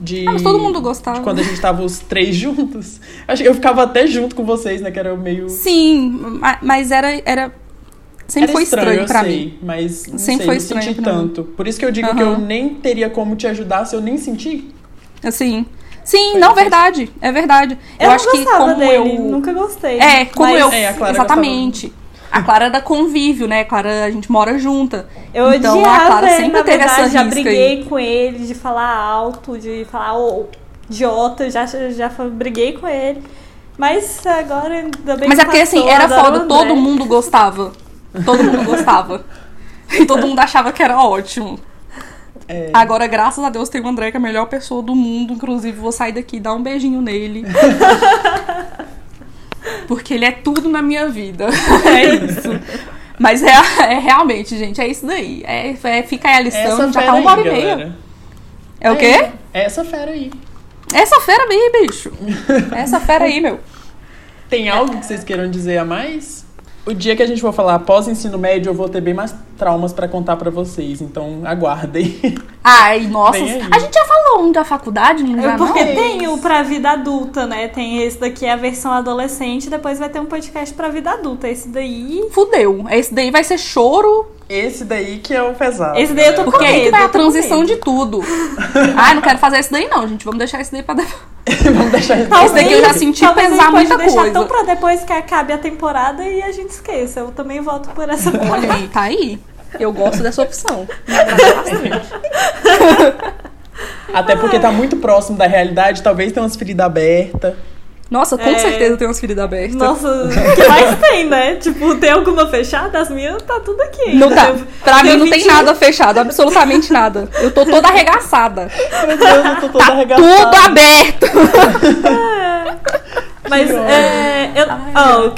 de. Ah, mas todo mundo gostava. de quando a gente tava os três juntos. Acho que Eu ficava até junto com vocês, né? Que era meio. Sim, ma- mas era. era sempre Era foi estranho, eu pra sei, mim. Mas não Sempre sei, foi não estranho senti pra mim. tanto. Por isso que eu digo que Aham. eu nem teria como te ajudar se eu nem senti. Assim. Sim, Foi- não, verdade. É verdade. Eu, Eu, não acho que gostava como dele, eu. nunca gostei. É, como Mas eu. É, a Clara exatamente. A Clara é da convívio, né? A Clara, a gente mora junta. Eu então a odiava Clara ele, sempre na teve verdade, essa já briguei aí. com ele, de falar alto, de falar ô, idiota, já, já briguei com ele. Mas agora ainda bem Mas que é porque assim, passou, era adoro o foda, todo mundo gostava. Todo mundo gostava. E todo mundo achava que era ótimo. É. Agora, graças a Deus, tem o André, que é a melhor pessoa do mundo. Inclusive, vou sair daqui e dar um beijinho nele. Porque ele é tudo na minha vida. É isso. Mas é, é realmente, gente, é isso daí. É, é- fica aí a lição, Essa já tá uma hora aí, e meia. galera. É o quê? É essa fera aí. Essa fera aí, bicho. Essa fera aí, meu. Tem algo que vocês queiram dizer a mais? O dia que a gente for falar pós ensino médio, eu vou ter bem mais traumas pra contar pra vocês, então aguardem. Ai, nossa. A gente já falou um da faculdade, não já É porque não? tem o pra vida adulta, né? Tem esse daqui, a versão adolescente, depois vai ter um podcast pra vida adulta. Esse daí. Fudeu. Esse daí vai ser choro, Esse daí que é o pesado. Esse daí eu tô porque aí que medo, vai eu a com transição de tudo. Ai, não quero fazer esse daí não, gente. Vamos deixar esse daí pra depois. Vamos deixar isso. Esse daqui eu já senti talvez pesar muita deixar coisa. tão pra depois que acabe a temporada e a gente esqueça. Eu também voto por essa Olha aí, tá aí. Eu gosto dessa opção. Até porque tá muito próximo da realidade, talvez tenha umas feridas abertas. Nossa, com É. certeza tem umas feridas abertas. Nossa, o que mais tem, né? Tipo, tem alguma fechada? As minhas tá tudo aqui. Não tá. Tem- Pra mim tem não tem 21. nada fechado, absolutamente nada. Eu tô toda arregaçada. Meu Deus, eu tô toda Tá arregaçada. tudo aberto. Mas, Que é, eu, ó,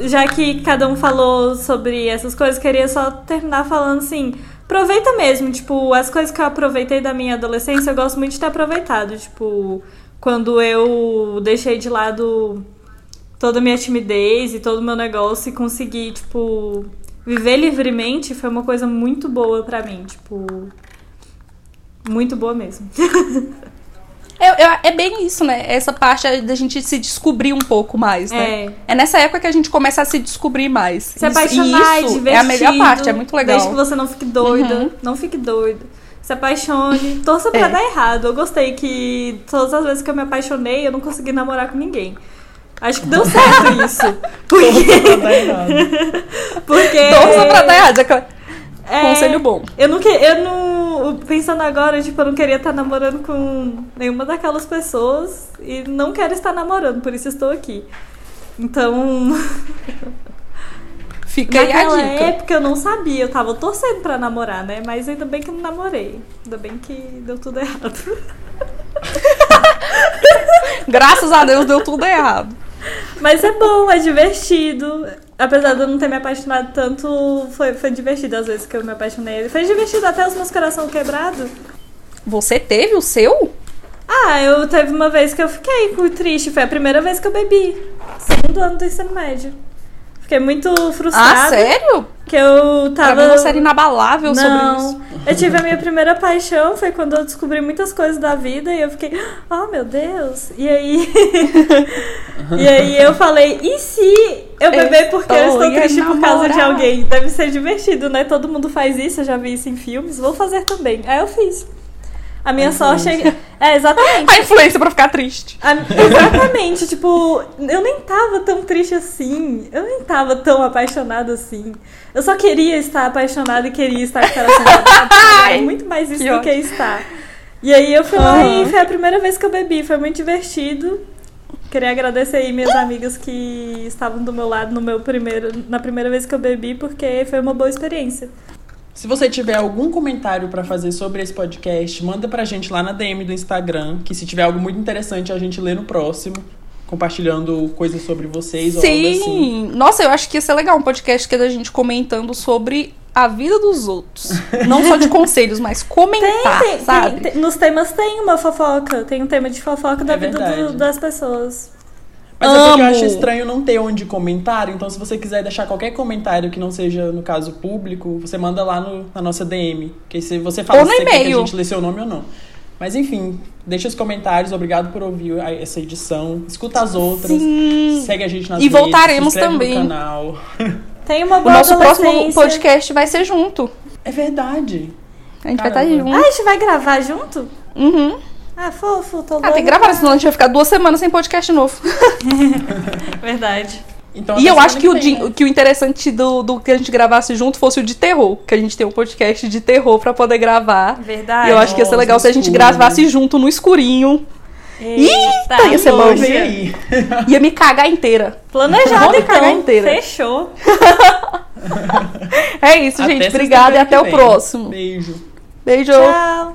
já que cada um falou sobre essas coisas, queria só terminar falando assim. Aproveita mesmo, tipo, as coisas que eu aproveitei da minha adolescência, eu gosto muito de ter aproveitado. Tipo, quando eu deixei de lado toda a minha timidez e todo o meu negócio e consegui, tipo, viver livremente, foi uma coisa muito boa pra mim, tipo, muito boa mesmo. Eu- eu- é bem isso, né? Essa parte da gente se descobrir um pouco mais, né? É. É nessa época que a gente começa a se descobrir mais. Se apaixonar, e isso divertido. é a melhor parte, é muito legal. Desde que você não fique doida. Uhum. Não fique doida. Se apaixone. Torça pra É. dar errado. Eu gostei que todas as vezes que eu me apaixonei, eu não consegui namorar com ninguém. Acho que deu certo isso. Porque. Pra dar errado. porque Torça pra dar errado. é é, Conselho bom. Eu não, que, eu não. Pensando agora, tipo, eu não queria estar namorando com nenhuma daquelas pessoas. E não quero estar namorando, por isso estou aqui. Então. Fica aí a Naquela dica. época eu não sabia, eu tava torcendo pra namorar, né? Mas ainda bem que eu não namorei. Ainda bem que deu tudo errado. Graças a Deus deu tudo errado. Mas é bom, é divertido. Apesar de eu não ter me apaixonado tanto, foi, foi divertido às vezes que eu me apaixonei. Foi divertido até os meus coração quebrados. Você teve o seu? Ah, eu teve uma vez que eu fiquei triste. Foi a primeira vez que eu bebi. Segundo ano do ensino médio. Fiquei muito frustrada. Ah, sério? Que eu Pra tava. mim você era inabalável sobre Não, isso. eu tive a minha primeira paixão, foi quando eu descobri muitas coisas da vida e eu fiquei, oh meu Deus! E aí, e aí eu falei, e se eu beber porque eu estou triste por causa de alguém? Deve ser divertido, né? Todo mundo faz isso, eu já vi isso em filmes, vou fazer também. Aí eu fiz. A minha A sorte é. É, exatamente. A influência pra ficar triste. A- exatamente, tipo, eu nem tava tão triste assim. Eu nem tava tão apaixonada assim. Eu só queria estar apaixonada e queria estar com o coração quebrado. Era muito mais isso Que do que estar. E aí eu fui lá e foi a primeira vez que eu bebi, foi muito divertido. Queria agradecer aí minhas amigas que estavam do meu lado no meu primeiro, na primeira vez que eu bebi, porque foi uma boa experiência. Se você tiver algum comentário pra fazer sobre esse podcast, manda pra gente lá na DM do Instagram, que se tiver algo muito interessante a gente lê no próximo, compartilhando coisas sobre vocês ou algo assim. Sim! Nossa, eu acho que ia ser legal um podcast que é da gente comentando sobre a vida dos outros. Não só de conselhos, mas comentar, Tem, tem, sabe? tem- tem- nos temas tem uma fofoca. Tem um tema de fofoca da É vida do- das pessoas. Mas é porque eu Amo. acho estranho não ter onde comentar, então se você quiser deixar qualquer comentário que não seja, no caso, público, você manda lá no- na nossa DM. Que se você fala Ou no se você quer que a gente lê seu nome ou não. Mas enfim, deixa os comentários, obrigado por ouvir a- essa edição. Escuta as outras. Sim. Segue a gente nas E redes, voltaremos se também. no canal. Tem uma O boa nosso próximo podcast vai ser junto. É verdade. A gente vai Caramba. estar junto. Ah, a gente vai gravar junto? Uhum. Ah, fofo, tô Ah, tem que gravar, pra- senão a gente vai ficar duas semanas sem podcast novo. Verdade. Então, E eu acho semana que o, né? que o interessante do, do que a gente gravasse junto fosse o de terror. Que a gente tem um podcast de terror pra poder gravar. Verdade. E eu acho que ia ser nossa, legal se a gente escuro. gravasse junto no escurinho. Eita, ia ser bom. Aí. Ia me cagar inteira. Planejado Vamos cagar então. inteira. Fechou. É isso, gente. Até Obrigada e até que o vem. próximo. Beijo. Beijo. Tchau.